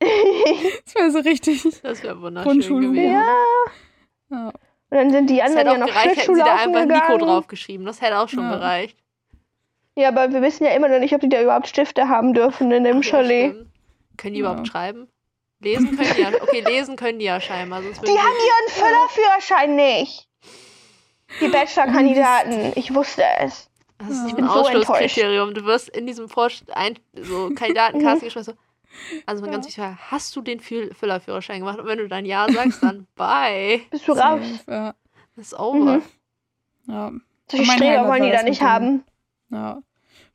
Das wäre so richtig. Das wäre wunderschön gewesen. ja. Ja. Und dann sind die Das anderen hätte ja auch noch gereicht, hätten sie da einfach Nico gegangen. draufgeschrieben. Das hätte auch schon Ja. gereicht. Ja, aber wir wissen ja immer noch nicht, ob die da überhaupt Stifte haben dürfen in dem Ja, Chalet. stimmt. Können die Ja. überhaupt schreiben? Lesen können die ja. Okay, lesen können die ja scheinbar. Sonst Die haben ihren Füllerführerschein nicht. Die Bachelor-Kandidaten. Ich wusste es. Das ist Ja. ein so Ausschlusskriterium. Du wirst in diesem Vorst ein so Kandidatencasting Mhm. So. Also mal ganz wichtig, hast du den Füll- Füllerführerschein gemacht? Und wenn du dann ja sagst, dann bye. Bist du raus? Ja. Das ist over. Mhm. Ja. Solche Streber wollen die da nicht haben. ja.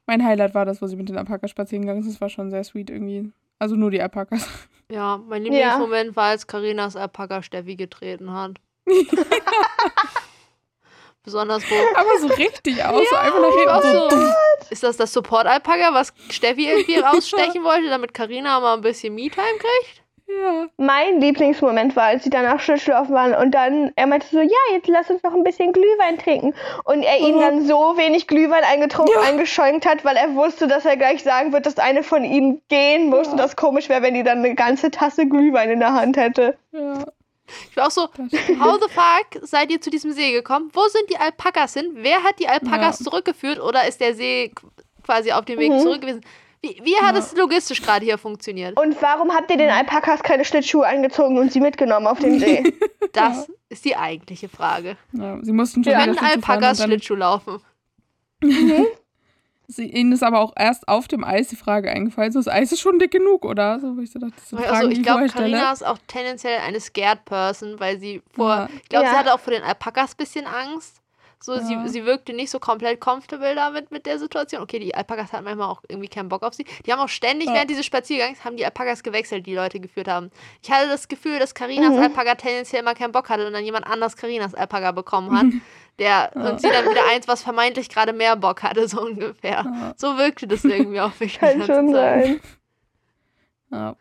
Mein Highlight war das, wo sie mit den Alpakas spazieren gegangen ist. Das war schon sehr sweet irgendwie. Also nur die Alpakas. Ja, mein Lieblingsmoment war, als Karinas Alpaka Steffi getreten hat. Besonders wo. Aber so richtig aus, so einfach nach hinten. So. Ist das das Support-Alpaka, was Steffi irgendwie rausstechen wollte, damit Karina mal ein bisschen Me-Time kriegt? Ja. Mein Lieblingsmoment war, als sie danach Schlittschuhlaufen waren und dann, er meinte so, ja, jetzt lass uns noch ein bisschen Glühwein trinken. Und er ihm Mhm. dann so wenig Glühwein eingetrunken, Ja. eingeschäumt hat, weil er wusste, dass er gleich sagen wird, dass eine von ihnen gehen muss Ja. und das komisch wäre, wenn die dann eine ganze Tasse Glühwein in der Hand hätte. Ja. Ich war auch so, how the fuck seid ihr zu diesem See gekommen? Wo sind die Alpakas hin? Wer hat die Alpakas Ja. zurückgeführt oder ist der See qu- quasi auf dem Weg Mhm. zurück gewesen? Wie, wie hat Ja. es logistisch gerade hier funktioniert? Und warum habt ihr den Alpakas keine Schlittschuhe eingezogen und sie mitgenommen auf den See? Das ist die eigentliche Frage. ja. Sie mussten schon Ja. fahren Alpakas Schlittschuh laufen? sie, ihnen ist aber auch erst auf dem Eis die Frage eingefallen. So, das Eis ist schon dick genug, oder? So, wo ich so dachte, das sind Fragen, Also ich ich glaube. Karina ist auch tendenziell eine scared Person, weil sie vor, Ja. ich glaube, sie Ja. hatte auch vor den Alpakas ein bisschen Angst. So, sie, Ja. sie wirkte nicht so komplett comfortable damit mit der Situation. Okay, die Alpakas hatten manchmal auch irgendwie keinen Bock auf sie. Die haben auch ständig Ja. während dieses Spaziergangs haben die Alpakas gewechselt, die Leute geführt haben. Ich hatte das Gefühl, dass Karinas Mhm. Alpaka tendenziell immer keinen Bock hatte und dann jemand anders Karinas Alpaka bekommen hat, der Ja. und sie dann wieder eins, was vermeintlich gerade mehr Bock hatte, so ungefähr. So wirkte das irgendwie auf mich. Kann schon sein. Ja.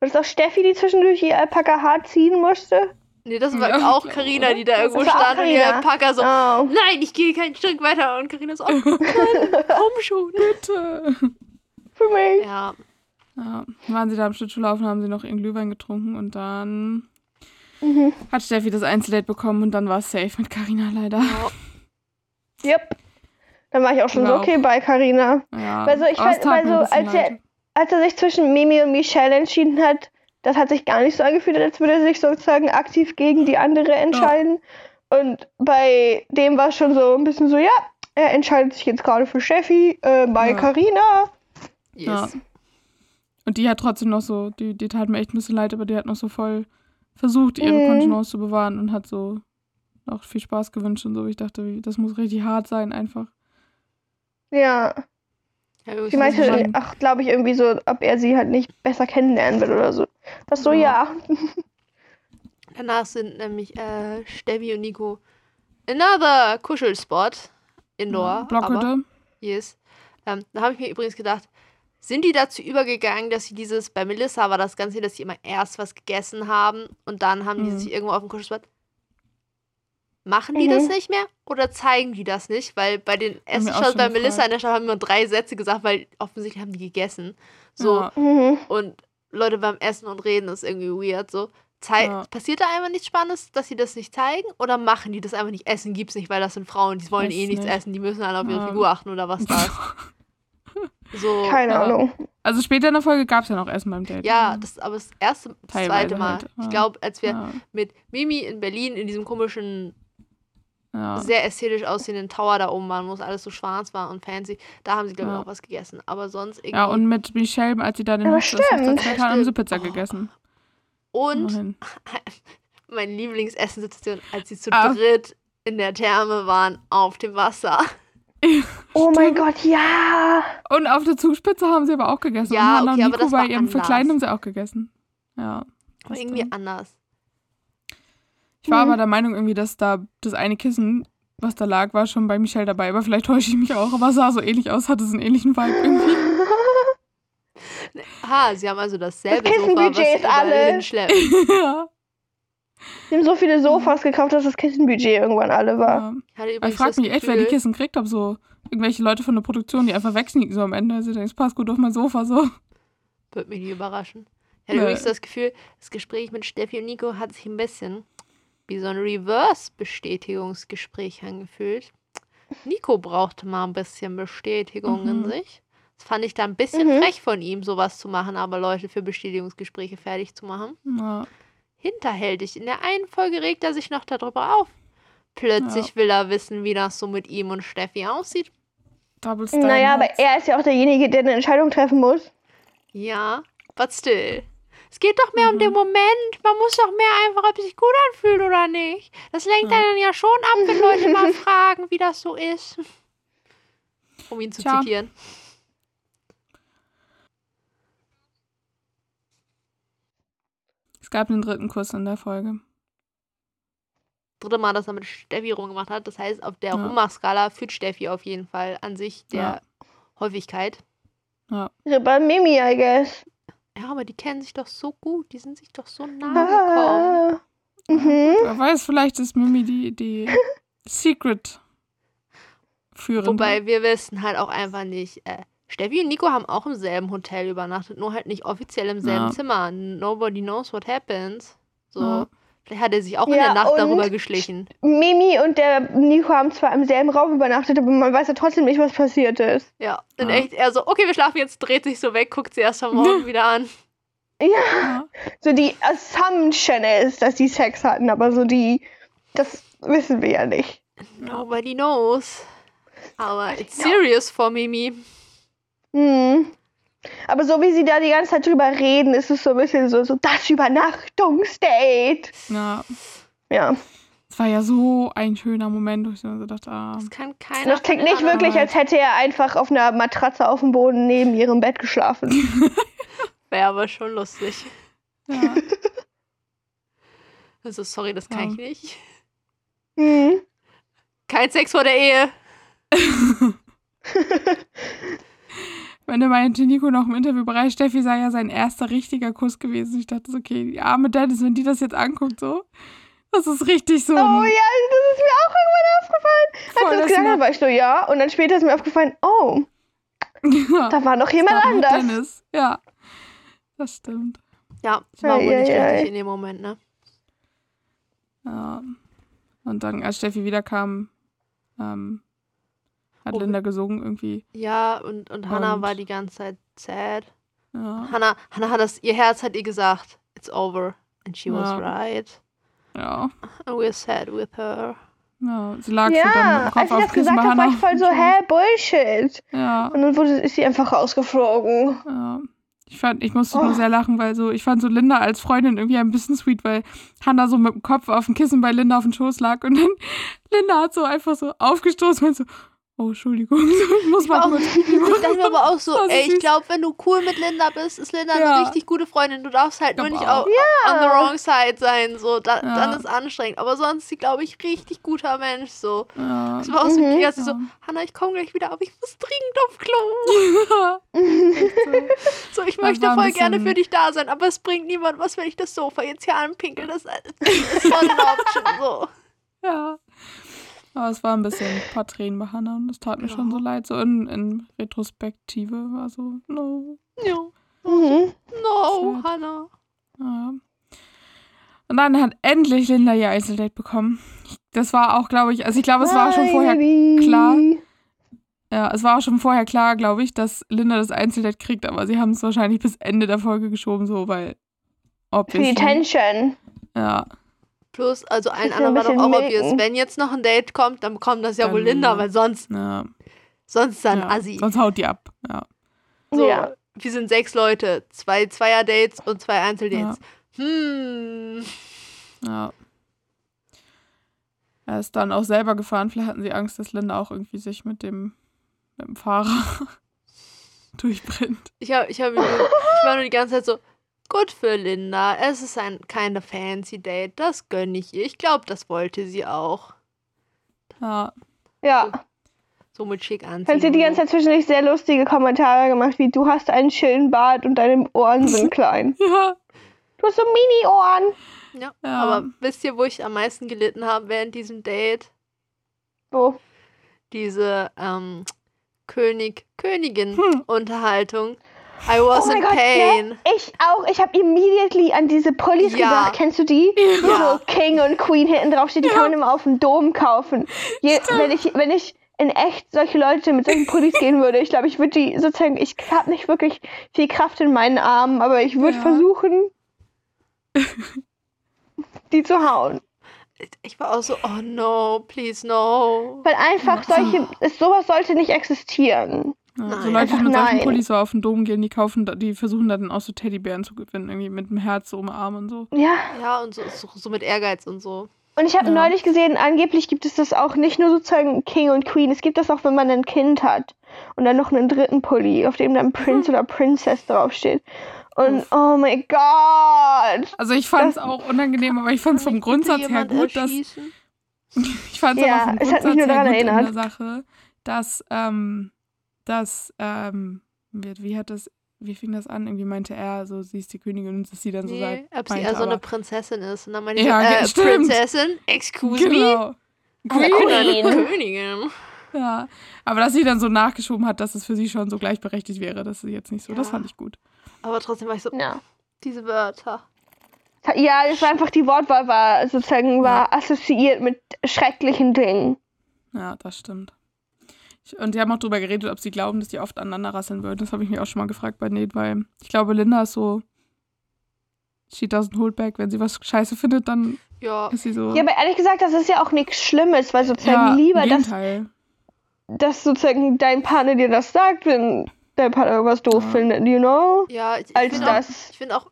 Und ist auch Steffi, die zwischendurch ihr Alpaka-Haar ziehen musste? Nee, das war Ja, auch Karina, die da irgendwo stand und ihr Carina. Alpaka so, Oh. nein, ich gehe kein Stück weiter. Und Karina so, oh, Mann, komm schon. Bitte. Für mich. Ja, Ja, waren sie da am Schlittschuhlaufen, haben sie noch ihren Glühwein getrunken und dann Mhm. hat Steffi das Einzeldate bekommen und dann war es safe mit Carina leider. Yep. Dann war ich auch schon Ja, so okay bei Carina. Ja, Also ich fand- also ein bisschen als er-. Als er sich zwischen Mimi und Michelle entschieden hat, das hat sich gar nicht so angefühlt, als würde er sich sozusagen aktiv gegen die andere entscheiden. Und bei dem war es schon so ein bisschen so, ja, er entscheidet sich jetzt gerade für Steffi, äh, bei Ja. Carina. yes. Ja. Und die hat trotzdem noch so, die, die tat mir echt ein bisschen leid, aber die hat noch so voll versucht, ihre Mhm. Kontenance zu bewahren und hat so auch viel Spaß gewünscht und so. Ich dachte, das muss richtig hart sein einfach. Ja. Ja, Sie meinte, schon- ach, glaube ich, irgendwie so, ob er sie halt nicht besser kennenlernen will oder so. Das so, Ja. ja. Danach sind nämlich äh, Steffi und Nico another Kuschelspot. Indoor. Ja, aber, Blockhütte. yes. Ähm, da habe ich mir übrigens gedacht, sind die dazu übergegangen, dass sie dieses, bei Melissa war das Ganze, dass sie immer erst was gegessen haben und dann haben die Mhm. sich irgendwo auf dem Kuschelspot. Machen die Mhm. das nicht mehr oder zeigen die das nicht? Weil bei den schon bei Melissa gefragt. in der Stadt haben immer drei Sätze gesagt, weil offensichtlich haben die gegessen. So, Ja. Mhm. und Leute beim Essen und Reden ist irgendwie weird. So. Zei Ja. Passiert da einfach nichts Spannendes, dass sie das nicht zeigen? Oder machen die das einfach nicht? Essen gibt's nicht, weil das sind Frauen, die wollen Weiß eh nichts nicht. essen, die müssen alle auf ihre Ja. Figur achten oder was da ist. So. Keine Ja. Ahnung. Also später in der Folge gab es ja noch Essen beim Date. Ja, das ist aber das erste, das Teilweise zweite Mal. halt, Ich glaube, als wir ja, mit Mimi in Berlin in diesem komischen, ja. sehr ästhetisch aussehenden Tower da oben waren, wo es alles so schwarz war und fancy, da haben sie, glaube ich, Ja. auch was gegessen. Aber sonst irgendwie. ja, und mit Michelle, als sie da den stimmt. Hochzeitstag hatten, haben sie. Pizza Oh. gegessen. und meine Lieblingsessenssituation, als sie zu Ah. dritt in der Therme waren auf dem Wasser. Oh mein Gott, ja. Und auf der Zugspitze haben sie aber auch gegessen. Ja, und okay, und aber Nico das bei ihrem anders. Verkleiden haben sie auch gegessen. Ja. das irgendwie stimmt. anders. Ich war Mhm. aber der Meinung irgendwie, dass da das eine Kissen, was da lag, war schon bei Michelle dabei. Aber vielleicht täusche ich mich auch. Aber es sah so ähnlich aus, hatte so einen ähnlichen Vibe irgendwie. Aha, sie haben also dasselbe Das Sofa, was Kissenbudget sie ist alle. ja. Wir haben so viele Sofas gekauft, dass das Kissenbudget irgendwann alle war. ja. Ich hatte Aber übrigens ich frage mich echt, wer die Kissen kriegt, ob so irgendwelche Leute von der Produktion, die einfach wegsneaken so am Ende. Also denkst, passt gut auf mein Sofa so. Würde mich nicht überraschen. Ich hatte Nö. übrigens das Gefühl, das Gespräch mit Steffi und Nico hat sich ein bisschen wie so ein Reverse-Bestätigungsgespräch angefühlt. Nico brauchte mal ein bisschen Bestätigung in Mhm. sich. Das fand ich da ein bisschen Mhm. frech von ihm, sowas zu machen, aber Leute für Bestätigungsgespräche fertig zu machen. Ja. Hinterhältig. In der einen Folge regt er sich noch darüber auf. Plötzlich will er wissen, wie das so mit ihm und Steffi aussieht. Double. Naja, aber er ist ja auch derjenige, der eine Entscheidung treffen muss. Ja, but still. Es geht doch mehr um Mhm. den Moment. Man muss doch mehr einfach, ob es sich gut anfühlt oder nicht. Das lenkt Ja. einen ja schon ab, wenn Leute mal fragen, wie das so ist. Um ihn zu Tja. zitieren. Es gab einen dritten Kuss in der Folge. Dritte Mal, dass er mit Steffi rumgemacht hat. Das heißt, auf der Ja. Rummachskala führt Steffi auf jeden Fall an sich der Ja. Häufigkeit. Bei Mimi, I guess. Ja, aber die kennen sich doch so gut. Die sind sich doch so nahe gekommen. Ah. Mhm. Wer weiß, vielleicht ist Mimi die, die Secret Führende. Wobei wir wissen halt auch einfach nicht. Äh, Steffi und Nico haben auch im selben Hotel übernachtet, nur halt nicht offiziell im selben Ja. Zimmer. Nobody knows what happens. So. Ja. Vielleicht hat er sich auch in Ja, der Nacht darüber geschlichen. Mimi und der Nico haben zwar im selben Raum übernachtet, aber man weiß ja trotzdem nicht, was passiert ist. Ja. In Ja. echt, er so, okay, wir schlafen jetzt, dreht sich so weg, guckt sie erst am Morgen wieder an. Ja, Ja. so die Assumption ist, dass die Sex hatten, aber so die, das wissen wir ja nicht. Nobody knows. Aber it's serious for Mimi. Mhm. Aber so wie sie da die ganze Zeit drüber reden, ist es so ein bisschen so, so das Übernachtungsdate. ja. Ja. Es war ja so ein schöner Moment, wo ich so dachte, ah, Das kann keiner. Das klingt nicht wirklich, als hätte er einfach auf einer Matratze auf dem Boden neben ihrem Bett geschlafen. Wäre aber schon lustig. ja. Also, sorry, das kann Ja. ich nicht. Mhm. Kein Sex vor der Ehe. Wenn er meinte, Nico noch im Interviewbereich, Steffi sei ja sein erster richtiger Kuss gewesen. Ich dachte so, okay, die arme Dennis, wenn die das jetzt anguckt, so, das ist richtig so. Oh ja, das ist mir auch irgendwann aufgefallen. Als voll er das das gesagt hat, Snap- war ich so, ja. Und dann später ist mir aufgefallen, oh, Ja, da war noch jemand anders. Dennis. Ja, das stimmt. Ja, das war wohl Ei, nicht ei, ei. richtig in dem Moment, ne? Ja. Und dann, als Steffi wiederkam, ähm, hat Oh. Linda gesungen irgendwie. Ja, und, und Hannah Und- war die ganze Zeit sad. Ja, Hannah, Hannah hat das, ihr Herz hat ihr gesagt, it's over. And she was Ja. right. ja, And we're sad with her. ja. Sie lag so dann mit Ja, dem als Kopf ich auf das Kissen gesagt habe, war ich voll so, hä, Bullshit. Ja, Und dann wurde, ist sie einfach rausgeflogen. ja. Ich fand, ich musste Oh. nur sehr lachen, weil so, ich fand so Linda als Freundin irgendwie ein bisschen sweet, weil Hannah so mit dem Kopf auf dem Kissen bei Linda auf dem Schoß lag und dann Linda hat so einfach so aufgestoßen und so, oh, Entschuldigung, ich muss mal auch- Ich dachte mir aber auch so, Das ist ey, ich glaube, wenn du cool mit Linda bist, ist Linda Ja. eine richtig gute Freundin. Du darfst halt nur nicht auch. au- on the wrong side sein. So, da, Ja. dann ist anstrengend. Aber sonst ist sie, glaube ich, richtig guter Mensch. So. Ja. Es war auch so Mhm. sie so, Ja. Hannah, ich komme gleich wieder, aber ich muss dringend auf Klo. Ja, so. So, ich Das möchte voll gerne für dich da sein, aber es bringt niemand was, wenn ich das Sofa jetzt hier anpinkel. Das ist voll eine Option. So. Ja. Aber es war ein bisschen ein paar Tränen bei Hannah und das tat mir schon so leid. So in, in Retrospektive war so, no. Ja. Mhm. No, Sad. Hannah. Ja. Und dann hat endlich Linda ihr Einzeldate bekommen. Das war auch, glaube ich, also ich glaube, es war schon vorher klar. Ja, es war auch schon vorher klar, glaube ich, dass Linda das Einzeldate kriegt, aber sie haben es wahrscheinlich bis Ende der Folge geschoben, so, weil. Für die. Tension. Ja, Plus, also allen ja anderen ein war doch auch obvious. milken. Wenn jetzt noch ein Date kommt, dann bekommt das ja wohl Dann Linda, Linda. weil sonst, ja. sonst dann ja. Assi. Sonst haut die ab. Ja. So, Ja. wir sind sechs Leute, zwei Zweier-Dates und zwei Einzeldates. Hm. ja. Er ist dann auch selber gefahren. Vielleicht hatten sie Angst, dass Linda auch irgendwie sich mit dem, mit dem Fahrer durchbrennt. Ich, hab, ich, hab, ich war nur die ganze Zeit so, gut für Linda, es ist ein keine fancy Date, das gönne ich ihr. Ich glaube, das wollte sie auch. Ja. Ja. So mit schick anziehen. Dann hat sie die ganze Zeit zwischendurch sehr lustige Kommentare gemacht, wie du hast einen schönen Bart und deine Ohren sind klein. Ja. Du hast so Mini-Ohren. Ja. Ja. Aber wisst ihr, wo ich am meisten gelitten habe während diesem Date? Wo? Diese ähm, König, Hm. I was Oh in Gott, pain. Ne? Ich auch. Ich habe immediately an diese Pullis Ja. gedacht. Kennst du die? Wo Ja. so King und Queen hinten drauf steht. Die kann man immer auf dem Dom kaufen. Je, wenn, ich, wenn ich in echt solche Leute mit solchen Pullis gehen würde, ich glaube, ich würde die sozusagen, ich habe nicht wirklich viel Kraft in meinen Armen, aber ich würde Ja. versuchen, die zu hauen. Ich war auch so, oh no, please no. Weil einfach solche, sowas sollte nicht existieren. Ja, so. Leute, die mit solchen. Pullis so auf den Dom gehen, die kaufen, da- die versuchen dann auch so Teddybären zu gewinnen, irgendwie mit dem Herz so um den Arm und so. Ja. Ja, und so, so, so mit Ehrgeiz und so. Und ich habe Ja. neulich gesehen, angeblich gibt es das auch nicht nur sozusagen King und Queen, es gibt das auch, wenn man ein Kind hat und dann noch einen dritten Pulli, auf dem dann Prince oder Princess draufsteht. Und oh mein Gott! Also ich fand es auch unangenehm, aber ich fand es vom Grundsatz her gut, dass ich fand es Ja, aber vom es hat Grundsatz mich nur her daran gut in erinnert. der Sache, dass ähm, dass ähm, wie, wie hat das wie fing das an? Irgendwie meinte er, so sie ist die Königin und dass sie dann so Nee, sagt, ob sie meinte, eher so eine aber- Prinzessin ist. Und dann meine ich, Ja, so, ge- äh, stimmt. Prinzessin, excuse me. genau. Eine Queen. Königin. Ja, aber dass sie dann so nachgeschoben hat, dass es für sie schon so gleichberechtigt wäre, dass sie jetzt nicht so, das Ja. fand ich gut. Aber trotzdem war ich so, Ja. diese Wörter. Ja, das war einfach, die Wortwahl war sozusagen war assoziiert mit schrecklichen Dingen. Ja, das stimmt. Und die haben auch drüber geredet, ob sie glauben, dass die oft aneinander rasseln würden. Das habe ich mich auch schon mal gefragt bei Nate, weil ich glaube, Linda ist so, she doesn't hold back. Wenn sie was scheiße findet, dann Ja, ist sie so. Ja, aber ehrlich gesagt, das ist ja auch nichts Schlimmes, weil sozusagen ja, lieber, dass, dass sozusagen dein Partner dir das sagt, wenn dein Partner irgendwas doof Ja. findet, you know? ja, ich, ich Als finde auch, das. ich finde auch,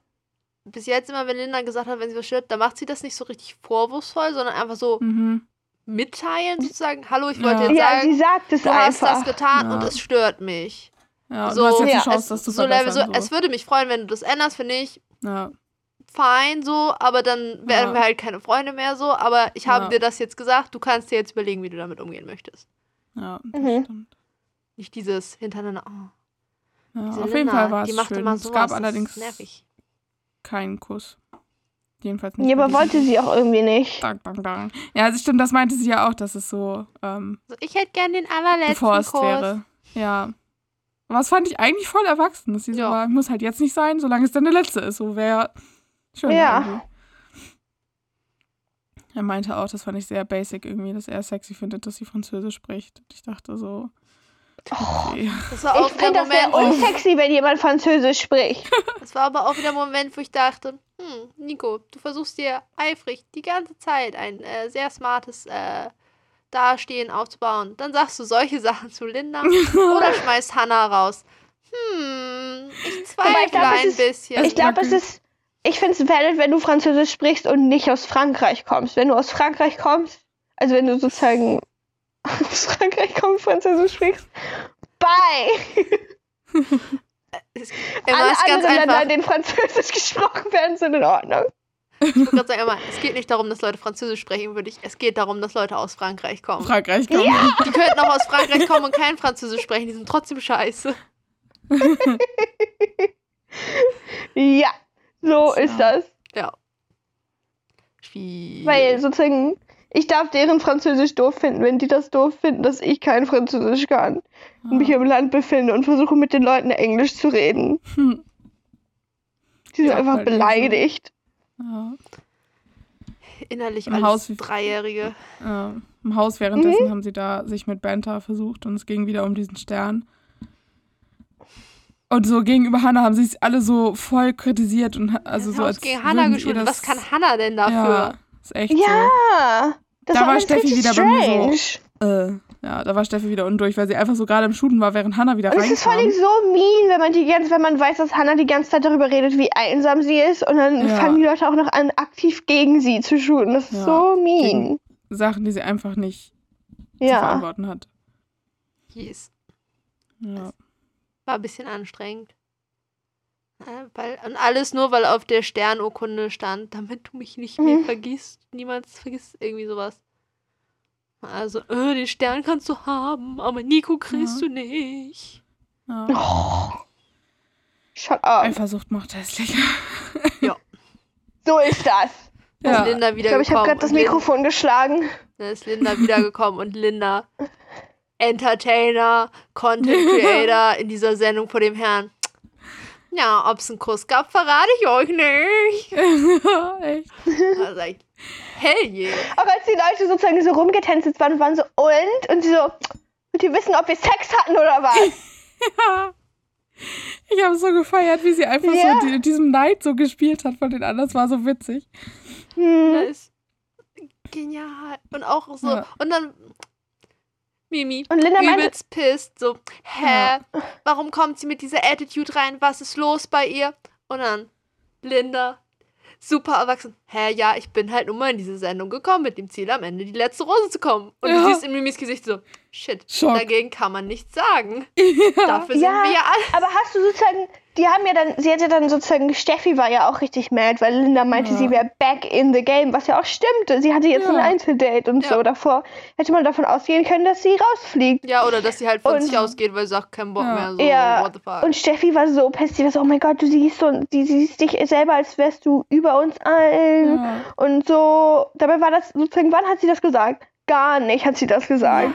bis jetzt immer, wenn Linda gesagt hat, wenn sie was stört, da macht sie das nicht so richtig vorwurfsvoll, sondern einfach so Mhm. Mitteilen, sozusagen, hallo, ich wollte Ja. jetzt Ja, sie sagen, sagt es du hast einfach. das getan Ja. und es stört mich. Ja, So, du hast jetzt ja, die Chance, es, das zu so Level, so, verbessern. es würde mich freuen, wenn du das änderst, finde ich, ja. fein so, aber dann werden Ja. wir halt keine Freunde mehr so, aber ich habe Ja. dir das jetzt gesagt, du kannst dir jetzt überlegen, wie du damit umgehen möchtest. ja, das Mhm. stimmt. Nicht dieses hintereinander, oh, auf jeden Linda, Fall war die es macht schön. immer es gab allerdings keinen Kuss. Jedenfalls nicht. Ja, aber wollte sie auch irgendwie nicht. Dang, dang, dang. Ja, also stimmt, das meinte sie ja auch, dass es so ähm, So, ich hätte gern den allerletzten Kurs. wäre. Ja. Aber das fand ich eigentlich voll erwachsen. Dass sie so war, muss halt jetzt nicht sein, solange es dann der letzte ist. So wäre schön. Ja. Irgendwie. Er meinte auch, das fand ich sehr basic irgendwie, dass er sexy findet, dass sie Französisch spricht. Und ich dachte so, okay. Das war auch Ich wieder finde ein das sehr Moment, unsexy, wenn jemand Französisch spricht. das war aber auch wieder ein Moment, wo ich dachte, hm, Nico, du versuchst dir eifrig die ganze Zeit ein äh, sehr smartes äh, Dastehen aufzubauen. Dann sagst du solche Sachen zu Linda oder schmeißt Hannah raus. Hm, ich zweifle glaub, ein ist- bisschen. Ich glaube, es ist. Ich finde es valid, wenn du Französisch sprichst und nicht aus Frankreich kommst. Wenn du aus Frankreich kommst, also wenn du sozusagen aus Frankreich kommst, Französisch sprichst, bye! Alle anderen Länder, in denen Französisch gesprochen werden, sind in Ordnung. Ich wollte gerade sagen, Emma, es geht nicht darum, dass Leute Französisch sprechen, würde ich. Es geht darum, dass Leute aus Frankreich kommen. Frankreich kommt. Die könnten auch aus Frankreich kommen und kein Französisch sprechen. Die sind trotzdem scheiße. Ja, so Tja. ist das. Ja. Schwierig. Weil sozusagen, ich darf deren Französisch doof finden, wenn die das doof finden, dass ich kein Französisch kann. Und mich im Land befinde und versuche mit den Leuten Englisch zu reden. Hm. Die sind Ja, einfach beleidigt. Ja. Innerlich Im als Haus Dreijährige. Ja, Im Haus währenddessen haben sie da sich mit Benta versucht und es ging wieder um diesen Stern. Und so gegenüber Hannah haben sie es alle so voll kritisiert und also Das so Haus als gegen Hannah das- Was kann Hannah denn dafür? Ja, ist echt Ja, das Da war, Steffi wieder bei mir so. strange. so. Äh, ja, da war Steffi wieder undurch, weil sie einfach so gerade im Shooten war, während Hannah wieder Und es ist voll reinkam. so mean, wenn man die ganze, wenn man weiß, dass Hannah die ganze Zeit darüber redet, wie einsam sie ist, und dann Ja. fangen die Leute auch noch an, aktiv gegen sie zu shooten. Das ist Ja, so mean. Sachen, die sie einfach nicht zu Ja. verantworten hat. Yes. Ja. War ein bisschen anstrengend. Ja, weil, und alles nur, weil auf der Sternurkunde stand, damit du mich nicht mehr Mhm. vergisst. Niemals vergisst irgendwie sowas. Also, äh, den Stern kannst du haben, aber Nico kriegst Ja. du nicht. ja. Oh. Shut up. Eifersucht macht hässlich. So ist das. Da Ja. ist Linda Ich glaube, ich habe gerade das und Lin- Mikrofon geschlagen. Da ist Linda wiedergekommen und Linda, Entertainer, Content Creator in dieser Sendung vor dem Herrn. Ja, ob es einen Kuss gab, verrate ich euch nicht. Ich, hell yeah. Auch als die Leute sozusagen so rumgetänzt waren und waren so, und? Und sie so, wollt ihr wissen, ob wir Sex hatten oder was? Ja. Ich habe so gefeiert, wie sie einfach Ja. so die, diesem Neid so gespielt hat von den anderen. Das war so witzig. Hm. Das ist genial. Und auch so, Ja. und dann Mimi, Und Linda übelst pisst, so, hä, warum kommt sie mit dieser Attitude rein? Was ist los bei ihr? Und dann Linda, super erwachsen, hä, ja, ich bin halt nur mal in diese Sendung gekommen mit dem Ziel, am Ende die letzte Rose zu kommen. Und Ja. du siehst in Mimis Gesicht so, shit, Schock. dagegen kann man nichts sagen. Ja. Dafür sind Ja. wir ja alle. aber hast du sozusagen, die haben ja dann, sie hat ja dann sozusagen, Steffi war ja auch richtig mad, weil Linda meinte, Ja. sie wäre back in the game, was ja auch stimmte. Sie hatte jetzt Ja. ein Einzeldate und Ja. so. Davor hätte man davon ausgehen können, dass sie rausfliegt. Ja, oder dass sie halt von Und- sich ausgeht, weil sie sagt, kein Bock Ja. mehr, so, Ja. what the fuck. Und Steffi war so pissed, sie war so, oh mein Gott, du siehst so, die siehst dich selber, als wärst du über uns allen. Ja. Und so, dabei war das sozusagen, wann hat sie das gesagt? Gar nicht hat sie das gesagt.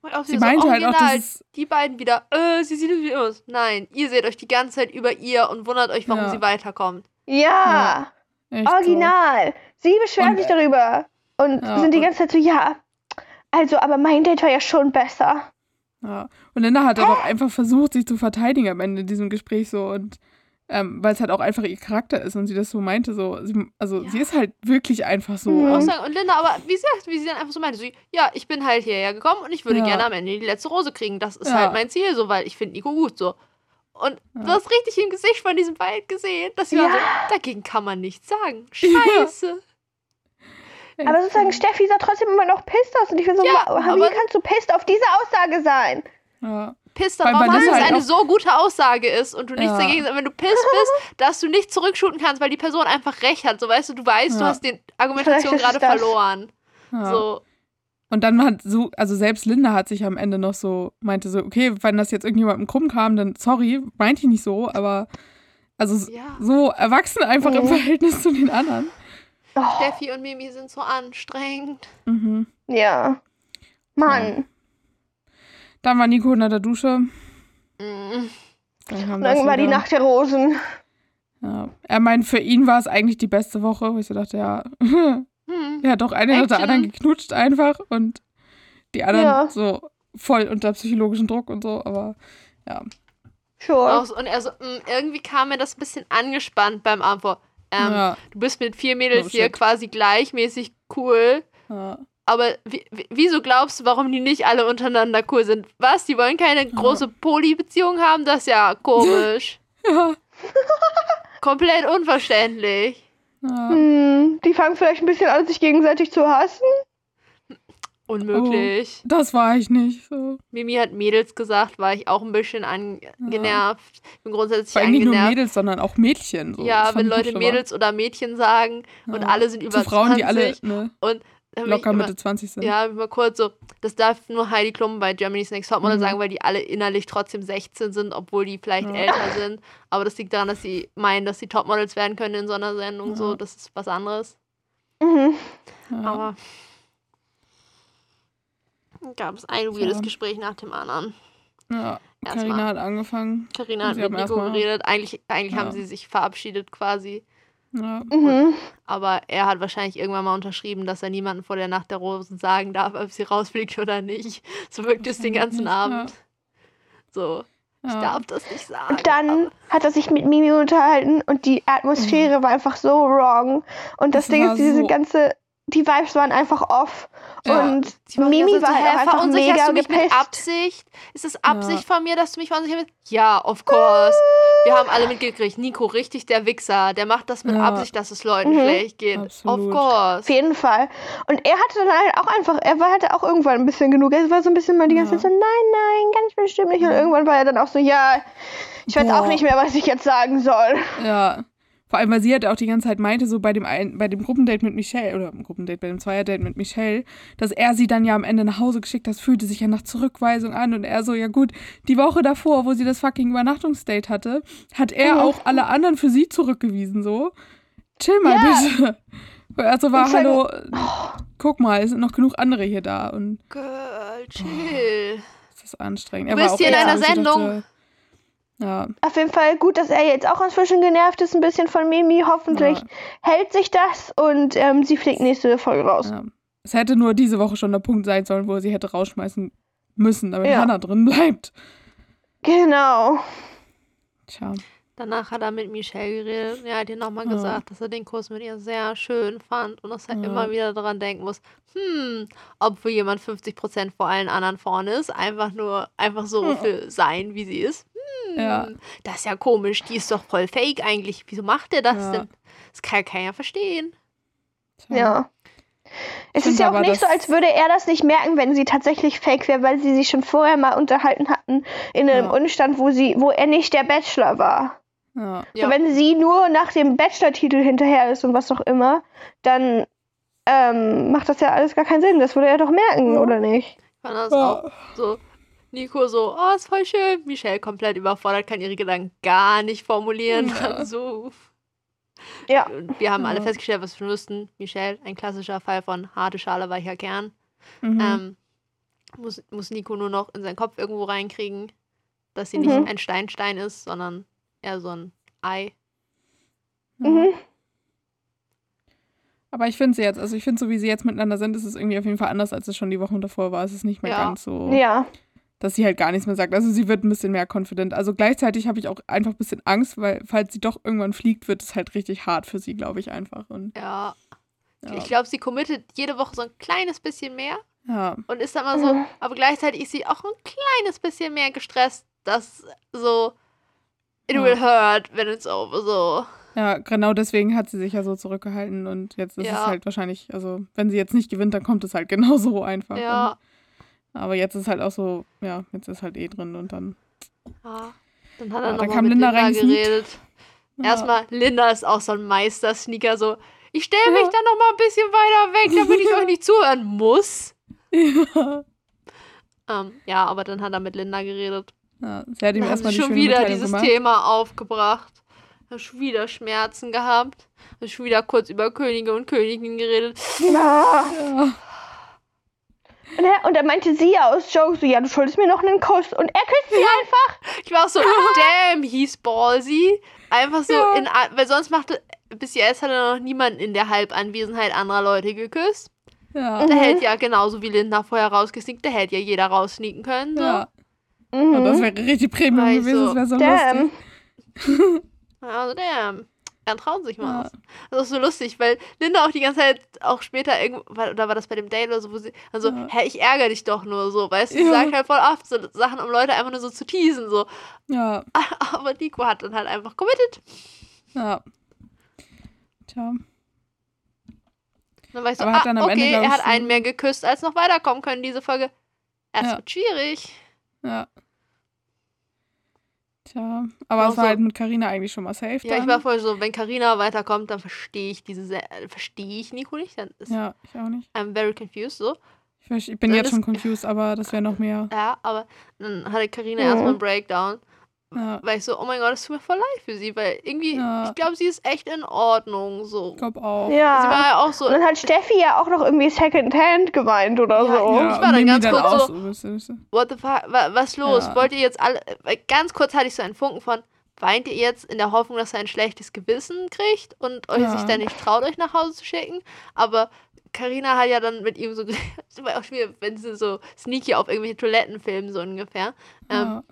Und auch Sie so meinte halt auch, dass die beiden wieder, äh, sie sieht wie aus. Nein, ihr seht euch die ganze Zeit über ihr und wundert euch, warum Ja. sie weiterkommt. Ja, Echt original. Sie beschweren sich darüber. Und ja, sind die ganze Zeit so, ja, also, aber mein Date war ja schon besser. So. Ja. Und Linda hat dann auch einfach versucht, sich zu verteidigen am Ende in diesem Gespräch so und ähm, weil es halt auch einfach ihr Charakter ist und sie das so meinte, so, sie, also Ja. sie ist halt wirklich einfach so. Mhm. Sagen, und Linda, aber wie sie, wie sie dann einfach so meinte, so, ja, ich bin halt hierher gekommen und ich würde Ja. gerne am Ende die letzte Rose kriegen. Das ist Ja. halt mein Ziel, so, weil ich finde Nico gut, so. Und Ja. du hast richtig im Gesicht von diesem Wald gesehen, dass sie Ja. so, dagegen kann man nichts sagen. Scheiße. Aber sozusagen, so. Steffi sah trotzdem immer noch pisst aus. Und ich war so, Ja, wow, wie kannst du pisst auf diese Aussage sein? Ja. Pisst weil dass das es halt eine so gute Aussage ist und du nichts Ja. dagegen sagst. Wenn du pisst bist, dass du nicht zurückshooten kannst, weil die Person einfach recht hat. So weißt du, du weißt, du Ja. hast die Argumentation gerade verloren. Ja. So, Und dann hat so, also selbst Linda hat sich am Ende noch so, meinte so, okay, wenn das jetzt irgendjemandem krumm kam, dann sorry, meinte ich nicht so, aber also so erwachsen einfach im Mhm. Verhältnis zu den anderen. Oh, Steffi und Mimi sind so anstrengend. Mhm. ja. Mann. Dann war Nico unter der Dusche. Mm. Dann dann war die Nacht der Rosen. Ja. Er meint, für ihn war es eigentlich die beste Woche, wo ich so dachte, ja, Hm. er hat doch eine nach der anderen geknutscht einfach und die anderen Ja. so voll unter psychologischem Druck und so, aber ja. Sure. Und er so, mm, irgendwie kam mir das ein bisschen angespannt beim Antwort. Ähm, ja, Du bist mit vier Mädels Oh, hier quasi gleichmäßig cool. ja. Aber wie, wie- wieso glaubst du, warum die nicht alle untereinander cool sind? Was? Die wollen keine große Poly-Beziehung haben? Das ist ja komisch. ja. Komplett unverständlich. ja. Hm, die fangen vielleicht ein bisschen an, sich gegenseitig zu hassen. Unmöglich. Das war ich nicht. So. Mimi hat Mädels gesagt, war ich auch ein bisschen angenervt. Bin grundsätzlich Vor allem nicht nur angenervt. Mädels, sondern auch Mädchen. So. Das ja, fand wenn Leute. Mädels oder Mädchen sagen und Ja. alle sind über Zu Frauen, 20. die alle ne, und locker immer, Mitte 20 sind. Ja, mal kurz so, das darf nur Heidi Klum bei Germany's Next Topmodel Mhm. sagen, weil die alle innerlich trotzdem 16 sind, obwohl die vielleicht Ja. älter sind. Aber das liegt daran, dass sie meinen, dass sie Topmodels werden können in so einer Sendung. So, Ja. das ist was anderes. Mhm. Ja. Aber gab es ein weirdes. Gespräch nach dem anderen. Ja. Carina hat angefangen. Carina Und hat mit Nico geredet. Eigentlich, eigentlich Ja. haben sie sich verabschiedet quasi. Ja. Mhm. Aber er hat wahrscheinlich irgendwann mal unterschrieben, dass er niemandem vor der Nacht der Rosen sagen darf, ob sie rausfliegt oder nicht. So wirkt es den ganzen Wahrscheinlich Abend. So, ich Ja. darf das nicht sagen. Und dann aber- hat er sich mit Mimi unterhalten und die Atmosphäre war einfach so wrong. Und das, Das Ding ist, diese so- ganze, die Vibes waren einfach off. Ja. Und Mimi war so, halt auch hä, einfach mega du mich mit gepisst. Absicht? Ist es Absicht von mir, dass du mich verunsichern willst? Ja, of course. Wir haben alle mitgekriegt. Nico, richtig der Wichser. Der macht das mit Ja. Absicht, dass es Leuten Mhm. schlecht geht. Absolut. Of course. Auf jeden Fall. Und er hatte dann halt auch einfach, er war hatte auch irgendwann ein bisschen genug. Er war so ein bisschen mal die ganze Ja. Zeit so, nein, nein, ganz bestimmt nicht. Und irgendwann war er dann auch so, ja, ich weiß auch Boah. nicht mehr, was ich jetzt sagen soll. Ja. Vor allem, weil sie halt auch die ganze Zeit meinte, so bei dem, ein, bei dem Gruppendate mit Michelle, oder im Gruppendate, bei dem Zweierdate mit Michelle, dass er sie dann ja am Ende nach Hause geschickt hat, das fühlte sich ja nach Zurückweisung an und er so, ja gut, die Woche davor, wo sie das fucking Übernachtungsdate hatte, hat er Mhm. auch alle anderen für sie zurückgewiesen, so. Chill mal Ja. bitte. Weil er so war, hallo, guck mal, es sind noch genug andere hier da und Girl, chill. das ist anstrengend. Du bist hier in einer Sendung. dachte, ja, Auf jeden Fall gut, dass er jetzt auch inzwischen genervt ist, ein bisschen von Mimi. Hoffentlich Ja. hält sich das und ähm, sie fliegt nächste Folge raus. Ja. Es hätte nur diese Woche schon der Punkt sein sollen, wo er sie hätte rausschmeißen müssen, damit Ja. Hannah drin bleibt. Genau. Tja. Danach hat er mit Michelle geredet. Er hat ihr nochmal Ja. gesagt, dass er den Kurs mit ihr sehr schön fand und dass er Ja. immer wieder daran denken muss, hm, obwohl jemand 50% vor allen anderen vorne ist, einfach nur, einfach so Ja. für sein, wie sie ist. Hm, Ja. das ist ja komisch, die ist doch voll fake eigentlich. Wieso macht er das Ja. denn? Das kann keiner verstehen. Ja. Es ist ja auch nicht so, als würde er das nicht merken, wenn sie tatsächlich fake wäre, weil sie sich schon vorher mal unterhalten hatten in einem Ja. Umstand, wo sie, wo er nicht der Bachelor war. Ja. So, wenn sie nur nach dem Bachelor-Titel hinterher ist und was auch immer, dann ähm, macht das ja alles gar keinen Sinn. Das würde er doch merken, Ja. oder nicht? Ich fand das Ja. auch so. Nico so, oh, ist voll schön. Michelle komplett überfordert, kann ihre Gedanken gar nicht formulieren. Ja. So. Ja. Und wir haben alle festgestellt, was wir wussten. Michelle, ein klassischer Fall von harte Schale, weicher Kern. Mhm. Ähm, muss, muss Nico nur noch in seinen Kopf irgendwo reinkriegen, dass sie Mhm. nicht ein Steinstein ist, sondern eher so ein Ei. ja. Mhm. Aber ich finde sie jetzt, also ich finde so, wie sie jetzt miteinander sind, ist es irgendwie auf jeden Fall anders, als es schon die Wochen davor war. Es ist nicht mehr Ja. ganz so, Ja. dass sie halt gar nichts mehr sagt. Also sie wird ein bisschen mehr confident. Also gleichzeitig habe ich auch einfach ein bisschen Angst, weil falls sie doch irgendwann fliegt, wird es halt richtig hart für sie, glaube ich einfach. Und, Ja. ja. Ich glaube, sie committet jede Woche so ein kleines bisschen mehr ja. und ist dann mal so, Mhm. aber gleichzeitig ist sie auch ein kleines bisschen mehr gestresst, dass so it Ja. will hurt when it's over, so. Ja, genau deswegen hat sie sich ja so zurückgehalten und jetzt ist Ja. es halt wahrscheinlich, also wenn sie jetzt nicht gewinnt, dann kommt es halt genau so einfach. Ja. Und, aber jetzt ist halt auch so, ja, jetzt ist halt eh drin und dann. ja. Dann hat Ja, er da kam mit Linda Linda, geredet. Ja. Erstmal, Linda ist auch so ein Meister-Sneaker, so, ich stelle mich Ja. dann noch mal ein bisschen weiter weg, damit ich euch nicht zuhören muss. Ja. Ähm, ja, aber dann hat er mit Linda geredet. Ja. Sie hat ihm haben erstmal die schon wieder Mitteilung dieses gemacht. Thema aufgebracht. Hat schon wieder Schmerzen gehabt. Hat schon wieder kurz über Könige und Königinnen geredet. ja. Ja. Und, er, und dann meinte sie aus Joke so, ja, du schuldest mir noch einen Kuss. Und er küsst sie einfach. Ich war auch so, damn, he's ballsy. Einfach so, Ja. in, weil sonst machte, bis jetzt hat er noch niemanden in der Halbanwesenheit anderer Leute geküsst. Ja. Der Mhm. hätte ja genauso wie Linda vorher rausgesneakt, der hätte ja jeder raussneaken können. So. ja. Und das Mhm. wäre richtig Premium ich gewesen, das wäre so Damn. lustig. Also, damn. Er traut sich mal Ja. was. Das ist so lustig, weil Linda auch die ganze Zeit, auch später irgendwo, oder war das bei dem Date oder so, wo sie, also, Ja. hä, ich ärgere dich doch nur so, weißt du, sie Ja. sagt halt voll oft so Sachen, um Leute einfach nur so zu teasen, so. Ja, Aber Nico hat dann halt einfach committed. ja. Tja. Dann war ich so, Aber ah, dann Ende, okay, glaub er hat einen mehr geküsst, als noch weiterkommen können, diese Folge. Es Ja. wird schwierig. Ja. Tja, aber Auch es war so- halt mit Carina eigentlich schon mal safe. Ja, ich dann. war vorher so, wenn Karina weiterkommt, dann verstehe ich diese, Se- äh, verstehe ich Nico nicht, dann ist Ja, ich auch nicht. I'm very confused, so. Ich, ich bin Dann jetzt schon confused, aber das wäre noch mehr. Ja, aber dann hatte Karina Mhm. erstmal einen Breakdown. Ja, Weil ich so, oh mein Gott, das tut mir voll leid für sie, weil irgendwie, Ja. ich glaube, sie ist echt in Ordnung. So. ich glaube auch. Sie Ja. war ja auch so. Und dann hat Steffi ja auch noch irgendwie Secondhand gemeint oder Ja, so. ja. ich war dann ganz kurz auch so- du? What the fuck? Wa- Was los? Ja. Wollt ihr jetzt alle. Ganz kurz hatte ich so einen Funken von. Weint ihr jetzt in der Hoffnung, dass er ein schlechtes Gewissen kriegt und euch Ja. sich dann nicht traut, euch nach Hause zu schicken? Aber Karina hat ja dann mit ihm so. Auch schon wieder, wenn sie so sneaky auf irgendwelche Toiletten filmen, so ungefähr. Ähm, Ja.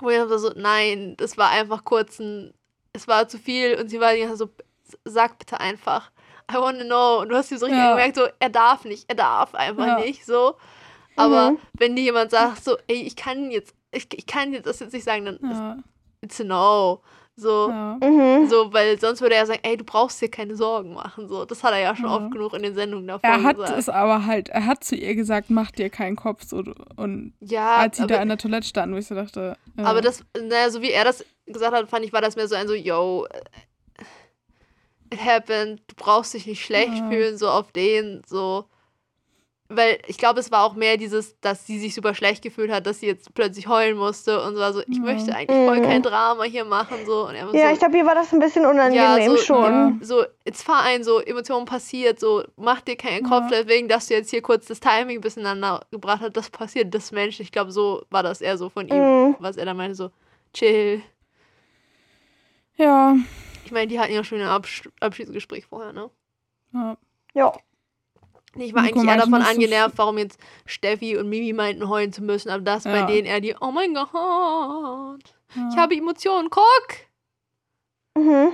Wo ich so, nein, das war einfach kurz ein. Es war zu viel und sie war die ganze Zeit so, sag bitte einfach. I wanna know. Und du hast dir so richtig Ja. gemerkt, so, er darf nicht, er darf einfach Ja. nicht, so. Aber Mhm. wenn dir jemand sagt, so, ey, ich kann jetzt, ich, ich kann jetzt das jetzt nicht sagen, dann Ja. ist it's a no. So, Ja. Mhm. so, weil sonst würde er sagen, ey, du brauchst dir keine Sorgen machen. So, das hat er ja schon Ja. oft genug in den Sendungen davor Er hat gesagt. es aber halt, er hat zu ihr gesagt, mach dir keinen Kopf. So, und ja, als sie aber, da in der Toilette standen, wo ich so dachte. äh, aber das, naja, so wie er das gesagt hat, fand ich, war das mehr so ein so, yo, äh, it happened, du brauchst dich nicht schlecht Ja. fühlen, so auf den, so. Weil ich glaube, es war auch mehr dieses, dass sie sich super schlecht gefühlt hat, dass sie jetzt plötzlich heulen musste und so war so, ich Ja. möchte eigentlich voll Mhm. kein Drama hier machen, so. Und er war Ja, so, ich glaube, ihr war das ein bisschen unangenehm so, schon. so, it's fine, so, Emotionen passiert, so, mach dir keinen Kopf, Ja. deswegen, dass du jetzt hier kurz das Timing ein bisschen aneinander gebracht hast, das passiert, das menschlich. Ich glaube, so war das eher so von ihm, Mhm. was er da meinte, so, chill. Ja. Ich meine, die hatten ja schon ein Absch Abschiedsgespräch vorher, ne? ja. Ja. Ich war Nico eigentlich eher davon angenervt, warum jetzt Steffi und Mimi meinten, heulen zu müssen, aber das bei Ja. denen eher die, oh mein Gott, ja. ich habe Emotionen, guck! Mhm.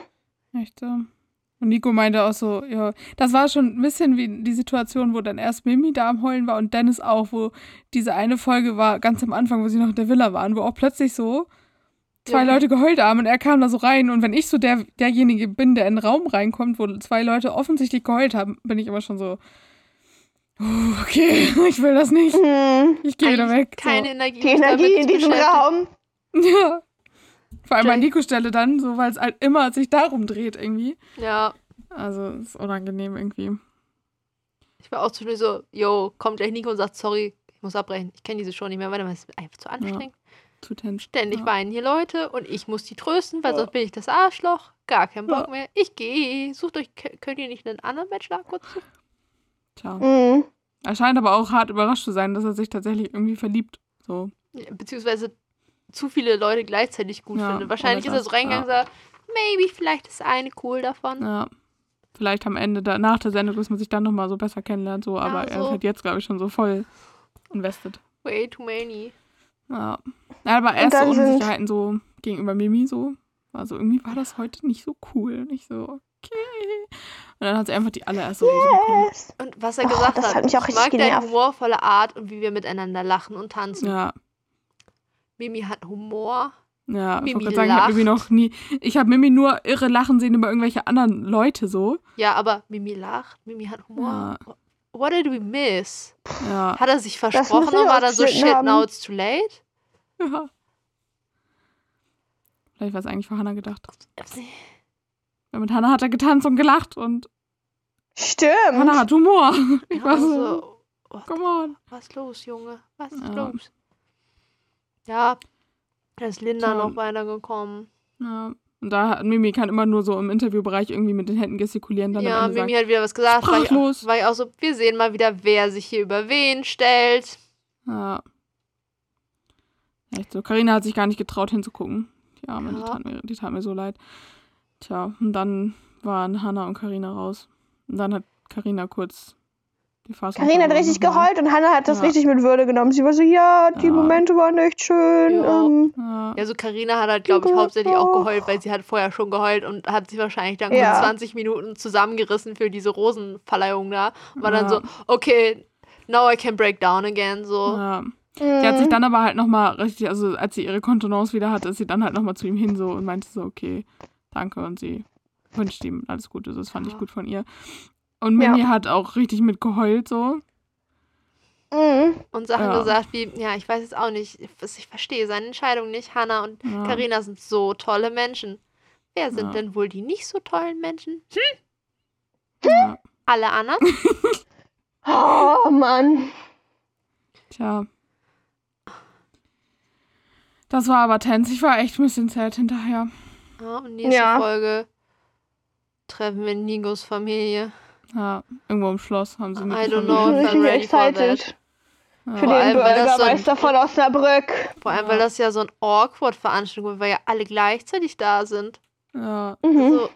Echt so. Und Nico meinte auch so, ja, das war schon ein bisschen wie die Situation, wo dann erst Mimi da am Heulen war und Dennis auch, wo diese eine Folge war, ganz am Anfang, wo sie noch in der Villa waren, wo auch plötzlich so zwei Ja. Leute geheult haben und er kam da so rein und wenn ich so der, derjenige bin, der in den Raum reinkommt, wo zwei Leute offensichtlich geheult haben, bin ich immer schon so, oh, okay, ich will das nicht, Mhm. ich gehe wieder weg. Keine Energie. Die Energie in zu diesem. Raum. So. Ja. Vor allem an. Nikos Stelle dann, so, weil es halt immer sich darum dreht irgendwie. Ja, Also, ist unangenehm irgendwie. ich war auch zwischendurch so, yo, kommt gleich Nico und sagt, sorry, ich muss abbrechen. Ich kenne diese Show nicht mehr, weil das ist einfach zu anstrengend. Zu tense. Ständig Ja. weinen hier Leute und ich muss die trösten, weil Ja. sonst bin ich das Arschloch. Gar keinen Bock Ja. mehr. Ich gehe. Sucht euch, könnt ihr nicht einen anderen Bachelor kurz suchen? Tja. Mhm. Er scheint aber auch hart überrascht zu sein, dass er sich tatsächlich irgendwie verliebt. So. Ja, Beziehungsweise zu viele Leute gleichzeitig gut Ja, findet. Wahrscheinlich ist er so reingegangen und sagt, maybe, vielleicht ist eine cool davon. Ja. Vielleicht am Ende, da, nach der Sendung, dass man sich dann nochmal so besser kennenlernt, so, aber er so. ist halt jetzt, glaube ich, schon so voll invested. Way too many. Ja. ja aber erste Unsicherheiten so gegenüber Mimi so. Also irgendwie war das heute nicht so cool. Nicht so, okay. Und dann hat sie einfach die allererste Rose bekommen. Yes. Und was er Oh, gesagt das hat, hat mich auch ich mag deine humorvolle Art und wie wir miteinander lachen und tanzen. Ja. Mimi hat Humor. Ja, ich Mimi wollte gerade sagen, ich habe Mimi noch nie. Ich habe Mimi nur irre lachen sehen über irgendwelche anderen Leute so. Ja, aber Mimi lacht, Mimi hat Humor. Ja. What did we miss? Ja. Hat er sich versprochen und war dann so, shit, haben. now it's too late? ja. Vielleicht war es eigentlich für Hannah gedacht. Ja, mit Hannah hat er getanzt und gelacht und Stimmt. Hannah hat Humor. Ich Ja, war so, so, what come on. was los, Junge? Was ist Ja. los? Ja, da ist Linda Tja. noch weitergekommen. Ja. Und da hat Mimi kann immer nur so im Interviewbereich irgendwie mit den Händen gestikulieren. Dann ja, Mimi sagen, hat wieder was gesagt. War ich, Sprachlos. war ich auch so, wir sehen mal wieder, wer sich hier über wen stellt. ja. Echt so. Carina hat sich gar nicht getraut hinzugucken. Die Arme, die, Ja. tat mir, die tat mir so leid. Tja, und dann waren Hannah und Carina raus. Und dann hat Carina kurz die Fassung Karina hat richtig geheult und Hannah hat das Ja. richtig mit Würde genommen. Sie war so, ja, die Ja. Momente waren echt schön. Ja. Ähm, Ja. Ja, so Karina hat halt, glaube ich, Gott, hauptsächlich auch doch. geheult, weil sie hat vorher schon geheult und hat sich wahrscheinlich dann Ja. gut 20 Minuten zusammengerissen für diese Rosenverleihung da. Und war dann so, okay, now I can break down again. So. Ja. Sie hat sich mhm. dann aber halt nochmal richtig, also als sie ihre Kontenance wieder hatte, ist sie dann halt nochmal zu ihm hin so und meinte so, okay, danke und sie wünscht ihm alles Gute. Das fand ich Ja. gut von ihr. Und Mimi Ja. hat auch richtig mit geheult so. Mhm. Und Sachen Ja. gesagt wie, ja, ich weiß jetzt auch nicht, ich, ich verstehe seine Entscheidung nicht. Hannah und Ja. Karina sind so tolle Menschen. Wer sind Ja. denn wohl die nicht so tollen Menschen? Ja. Alle anderen? Oh Mann. Tja. Das war aber tense. Ich war echt ein bisschen sad hinterher. Ja, und nächste Ja. Folge treffen wir Nigos Familie. Ja, irgendwo im Schloss haben sie I eine don't know if ich I'm bin ready for excited that. für Vor den allem, weil das so ein- Bürgermeister von Osnabrück. Vor allem, weil das ja so ein awkward Veranstaltung ist, weil ja alle gleichzeitig da sind. Ja, Mhm. Also,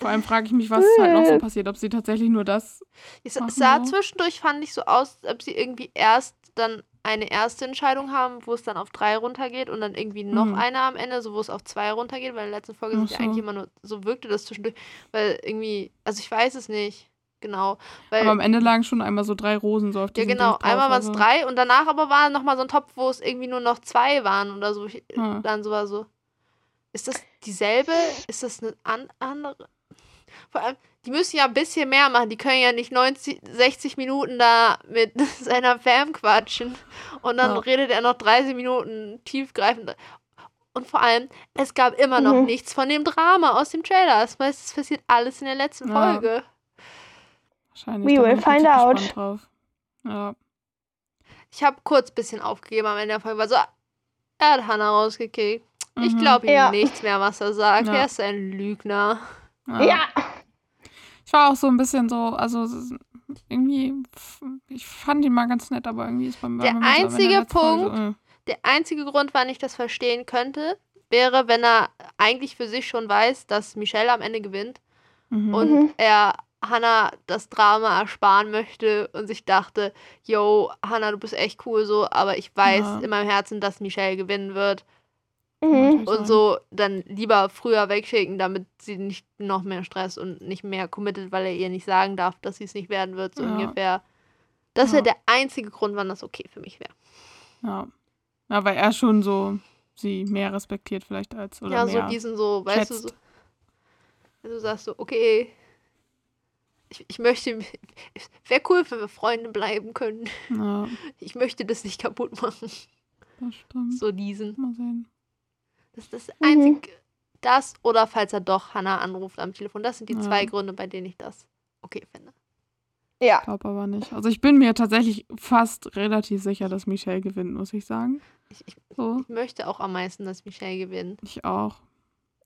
vor allem frage ich mich, was halt noch so passiert. Ob sie tatsächlich nur das. es, sah zwischendurch, fand ich so aus, als ob sie irgendwie erst dann eine erste Entscheidung haben, wo es dann auf drei runtergeht und dann irgendwie noch Mhm. eine am Ende, so wo es auf zwei runtergeht, weil in der letzten Folge Ach sind ja so. eigentlich immer nur, so wirkte das zwischendurch, weil irgendwie, also ich weiß es nicht genau, weil Aber am Ende lagen schon einmal so drei Rosen so auf Ja, genau. Drauf, Einmal waren es also- drei und danach aber war nochmal so ein Topf, wo es irgendwie nur noch zwei waren oder so. Ich, Hm. Dann so war so. Ist das dieselbe? Ist das eine an andere? Vor allem, die müssen ja ein bisschen mehr machen. Die können ja nicht 90, 60 Minuten da mit seiner Fam quatschen. Und dann Ja. redet er noch 30 Minuten tiefgreifend. Und vor allem, es gab immer noch Mhm. nichts von dem Drama aus dem Trailer. Das heißt, es passiert alles in der letzten Ja. Folge. Wahrscheinlich. We will ich find out. Drauf. Ja. Ich habe kurz ein bisschen aufgegeben am Ende der Folge, weil so, er hat Hannah rausgekickt. Ich Mhm. glaube ihm Ja. nichts mehr, was er sagt. Ja. Er ist ein Lügner. Ja. Ich war auch so ein bisschen so, also irgendwie, ich fand ihn mal ganz nett, aber irgendwie ist beim Der beim- beim- in einzige Folge Punkt, So, äh. Der einzige Grund, wann ich das verstehen könnte, wäre, wenn er eigentlich für sich schon weiß, dass Michelle am Ende gewinnt mhm. und Mhm. er Hannah das Drama ersparen möchte und sich dachte, yo, Hannah, du bist echt cool so, aber ich weiß Ja. in meinem Herzen, dass Michelle gewinnen wird Mhm. Und so dann lieber früher wegschicken, damit sie nicht noch mehr Stress und nicht mehr committed, weil er ihr nicht sagen darf, dass sie es nicht werden wird, so Ja. ungefähr. Das wäre Ja. der einzige Grund, wann das okay für mich wäre. Ja. ja, weil er schon so sie mehr respektiert vielleicht als, oder Ja, mehr. so diesen so, weißt du, so, schätzt. wenn du sagst so, okay, ich, ich möchte, wäre cool, wenn wir Freunde bleiben können. ja, Ich möchte das nicht kaputt machen. das stimmt. So diesen. Mal sehen. Das ist das Mhm. einzige, das oder falls er doch Hannah anruft am Telefon. Das sind die Ja. zwei Gründe, bei denen ich das okay finde. Ja. Ich glaube aber nicht. Also ich bin mir tatsächlich fast relativ sicher, dass Michelle gewinnt, muss ich sagen. Ich, ich, So, ich möchte auch am meisten, dass Michelle gewinnt. ich auch.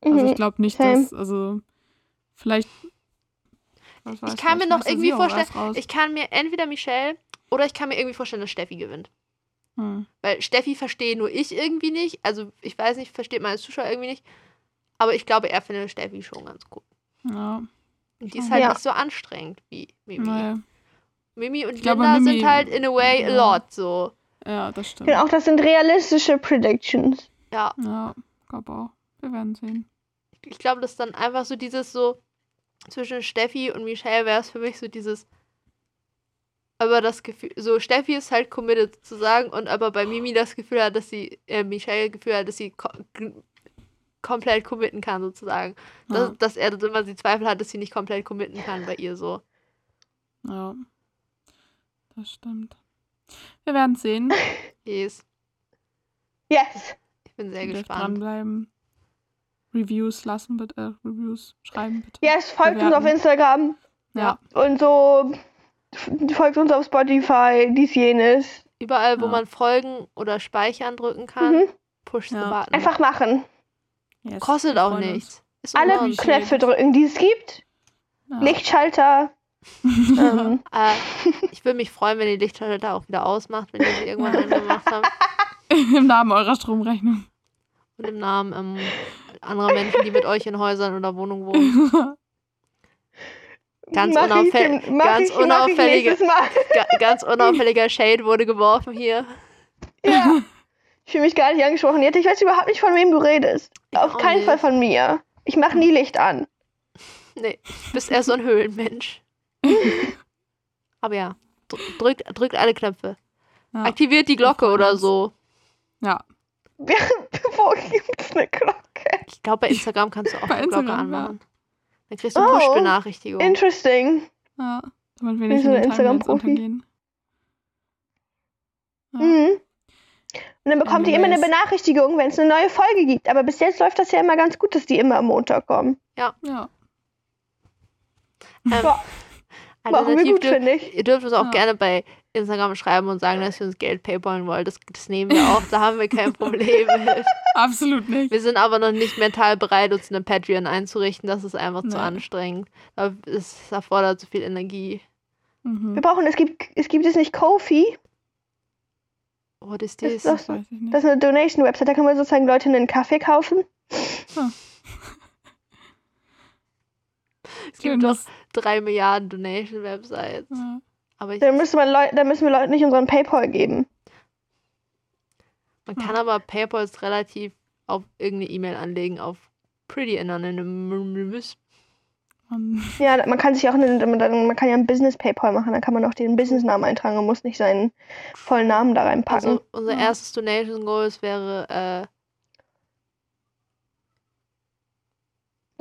Also Mhm. ich glaube nicht, same. dass, also vielleicht. was weiß, kann mir noch irgendwie vorstellen-. Ich kann mir entweder Michelle oder ich kann mir irgendwie vorstellen, dass Steffi gewinnt. Hm. Weil Steffi verstehe nur ich irgendwie nicht. Also ich weiß nicht, versteht man als Zuschauer irgendwie nicht. Aber ich glaube, er findet Steffi schon ganz cool. Ja, Und die ist halt Ja. nicht so anstrengend wie Mimi. naja. Mimi und Ich glaube, Linda Mimi- sind halt in a way a Ja. lot so. ja, das stimmt. Genau, auch das sind realistische Predictions. Ja, Ja, glaube auch. Wir werden sehen. ich glaube, dass dann einfach so dieses so zwischen Steffi und Michelle wäre es für mich so dieses aber das Gefühl, so Steffi ist halt committed zu sagen und aber bei Mimi das Gefühl hat, dass sie, äh, Michelle Gefühl hat, dass sie ko komplett committen kann sozusagen. Dass, Ja, dass er das immer die Zweifel hat, dass sie nicht komplett committen kann bei ihr so. ja. Das stimmt. Wir werden sehen. Yes. Yes. Ich bin sehr gespannt. dranbleiben. Reviews lassen bitte. Äh, Reviews schreiben bitte. Yes, folgt uns auf Instagram Ja. und so folgt uns auf Spotify, dies, jenes. Überall, wo Ja. man Folgen oder Speichern drücken kann, Mhm. push the Ja. button. Einfach machen. Yes, Kostet auch nichts. Ist Alle Knöpfe drücken, die es gibt. Ja. Lichtschalter. ähm, Äh, ich würde mich freuen, wenn ihr Lichtschalter auch wieder ausmacht, wenn ihr sie irgendwann angemacht habt. Im Namen eurer Stromrechnung. Und im Namen ähm, anderer Menschen, die mit euch in Häusern oder Wohnungen wohnen. Ganz unauffäll- dem- ganz ich- mach ich unauffällige- nächstes Mal. Ga ganz unauffälliger Shade wurde geworfen hier. Ja. Ich fühle mich gar nicht angesprochen. Jetzt, ich weiß überhaupt nicht, von wem du redest. Ich Auf keinen nicht. Fall von mir. Ich mache nie Licht an. Nee, du bist eher so ein Höhlenmensch. Aber ja, dr- drückt, drückt alle Knöpfe. Ja. Aktiviert die Glocke oder so. Wo gibt es eine Glocke? Ich glaube, bei Instagram kannst du auch Bei die Glocke Instagram, ja. Dann kriegst du Oh. Push-Benachrichtigungen. Interesting. Ja, damit wir nicht so in Instagram-Profi. untergehen. Ja. Mhm. Und dann bekommt ihr immer eine. Benachrichtigung, wenn es eine neue Folge gibt. Aber bis jetzt läuft das ja immer ganz gut, dass die immer am Montag kommen. Ja. Ähm, Ja. Machen wir Alternativ gut, finde ich. Ihr dürft uns auch Ja. gerne bei Instagram schreiben und sagen, dass ihr uns Geld paypalen wollt. Das, das nehmen wir auch, da haben wir kein Problem mit. Absolut nicht. Wir sind aber noch nicht mental bereit, uns eine Patreon einzurichten. Das ist einfach zu Nee. anstrengend. Es erfordert zu viel Energie. Mhm. Wir brauchen, es gibt, es gibt es nicht Kofi. What is Das this? Das nicht. Das ist eine Donation-Website, da kann man sozusagen Leute einen Kaffee kaufen. Es gibt doch dass- drei Milliarden Donation-Websites. ja. Aber ich, Da müssen wir, Leu da müssen wir Leuten nicht unseren Paypal geben. man kann aber PayPals relativ auf irgendeine E-Mail anlegen, auf Pretty Anonymous. Ja, man kann sich auch einen, man kann ja einen Business Paypal machen, dann kann man auch den Businessnamen eintragen und muss nicht seinen vollen Namen da reinpacken. Also unser erstes Donation Goals wäre, äh,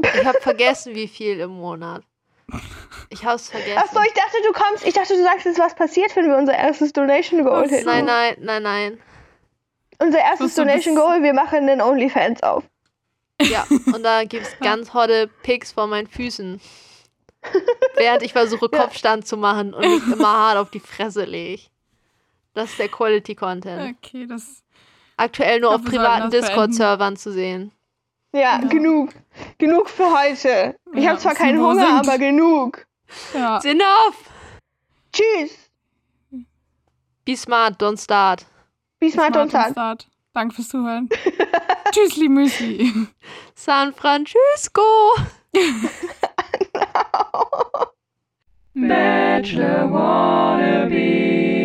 ich habe vergessen, wie viel im Monat. Ich hab's vergessen. Ach so, ich dachte, du kommst, ich dachte, du sagst jetzt, was passiert, wenn wir unser erstes Donation Goal hätten. nein, nein, nein, nein. Unser erstes Donation Goal, wir machen den OnlyFans auf. Ja, und da gibt's ganz hotte Pics von meinen Füßen. Während ich versuche, Ja. Kopfstand zu machen und mich immer hart auf die Fresse lege. Das ist der Quality Content. Okay, das. Aktuell nur auf privaten. Discord-Servern zu sehen. Ja, Ja. genug. Genug für heute. Ich Ja, habe zwar keinen Hunger, sinkt. aber genug. Ja. It's enough! Tschüss. Be smart, don't start. Be smart Smart sad. Start. Danke fürs Zuhören. Tschüssli Müsli. San Francisco! Bachelor wannabe.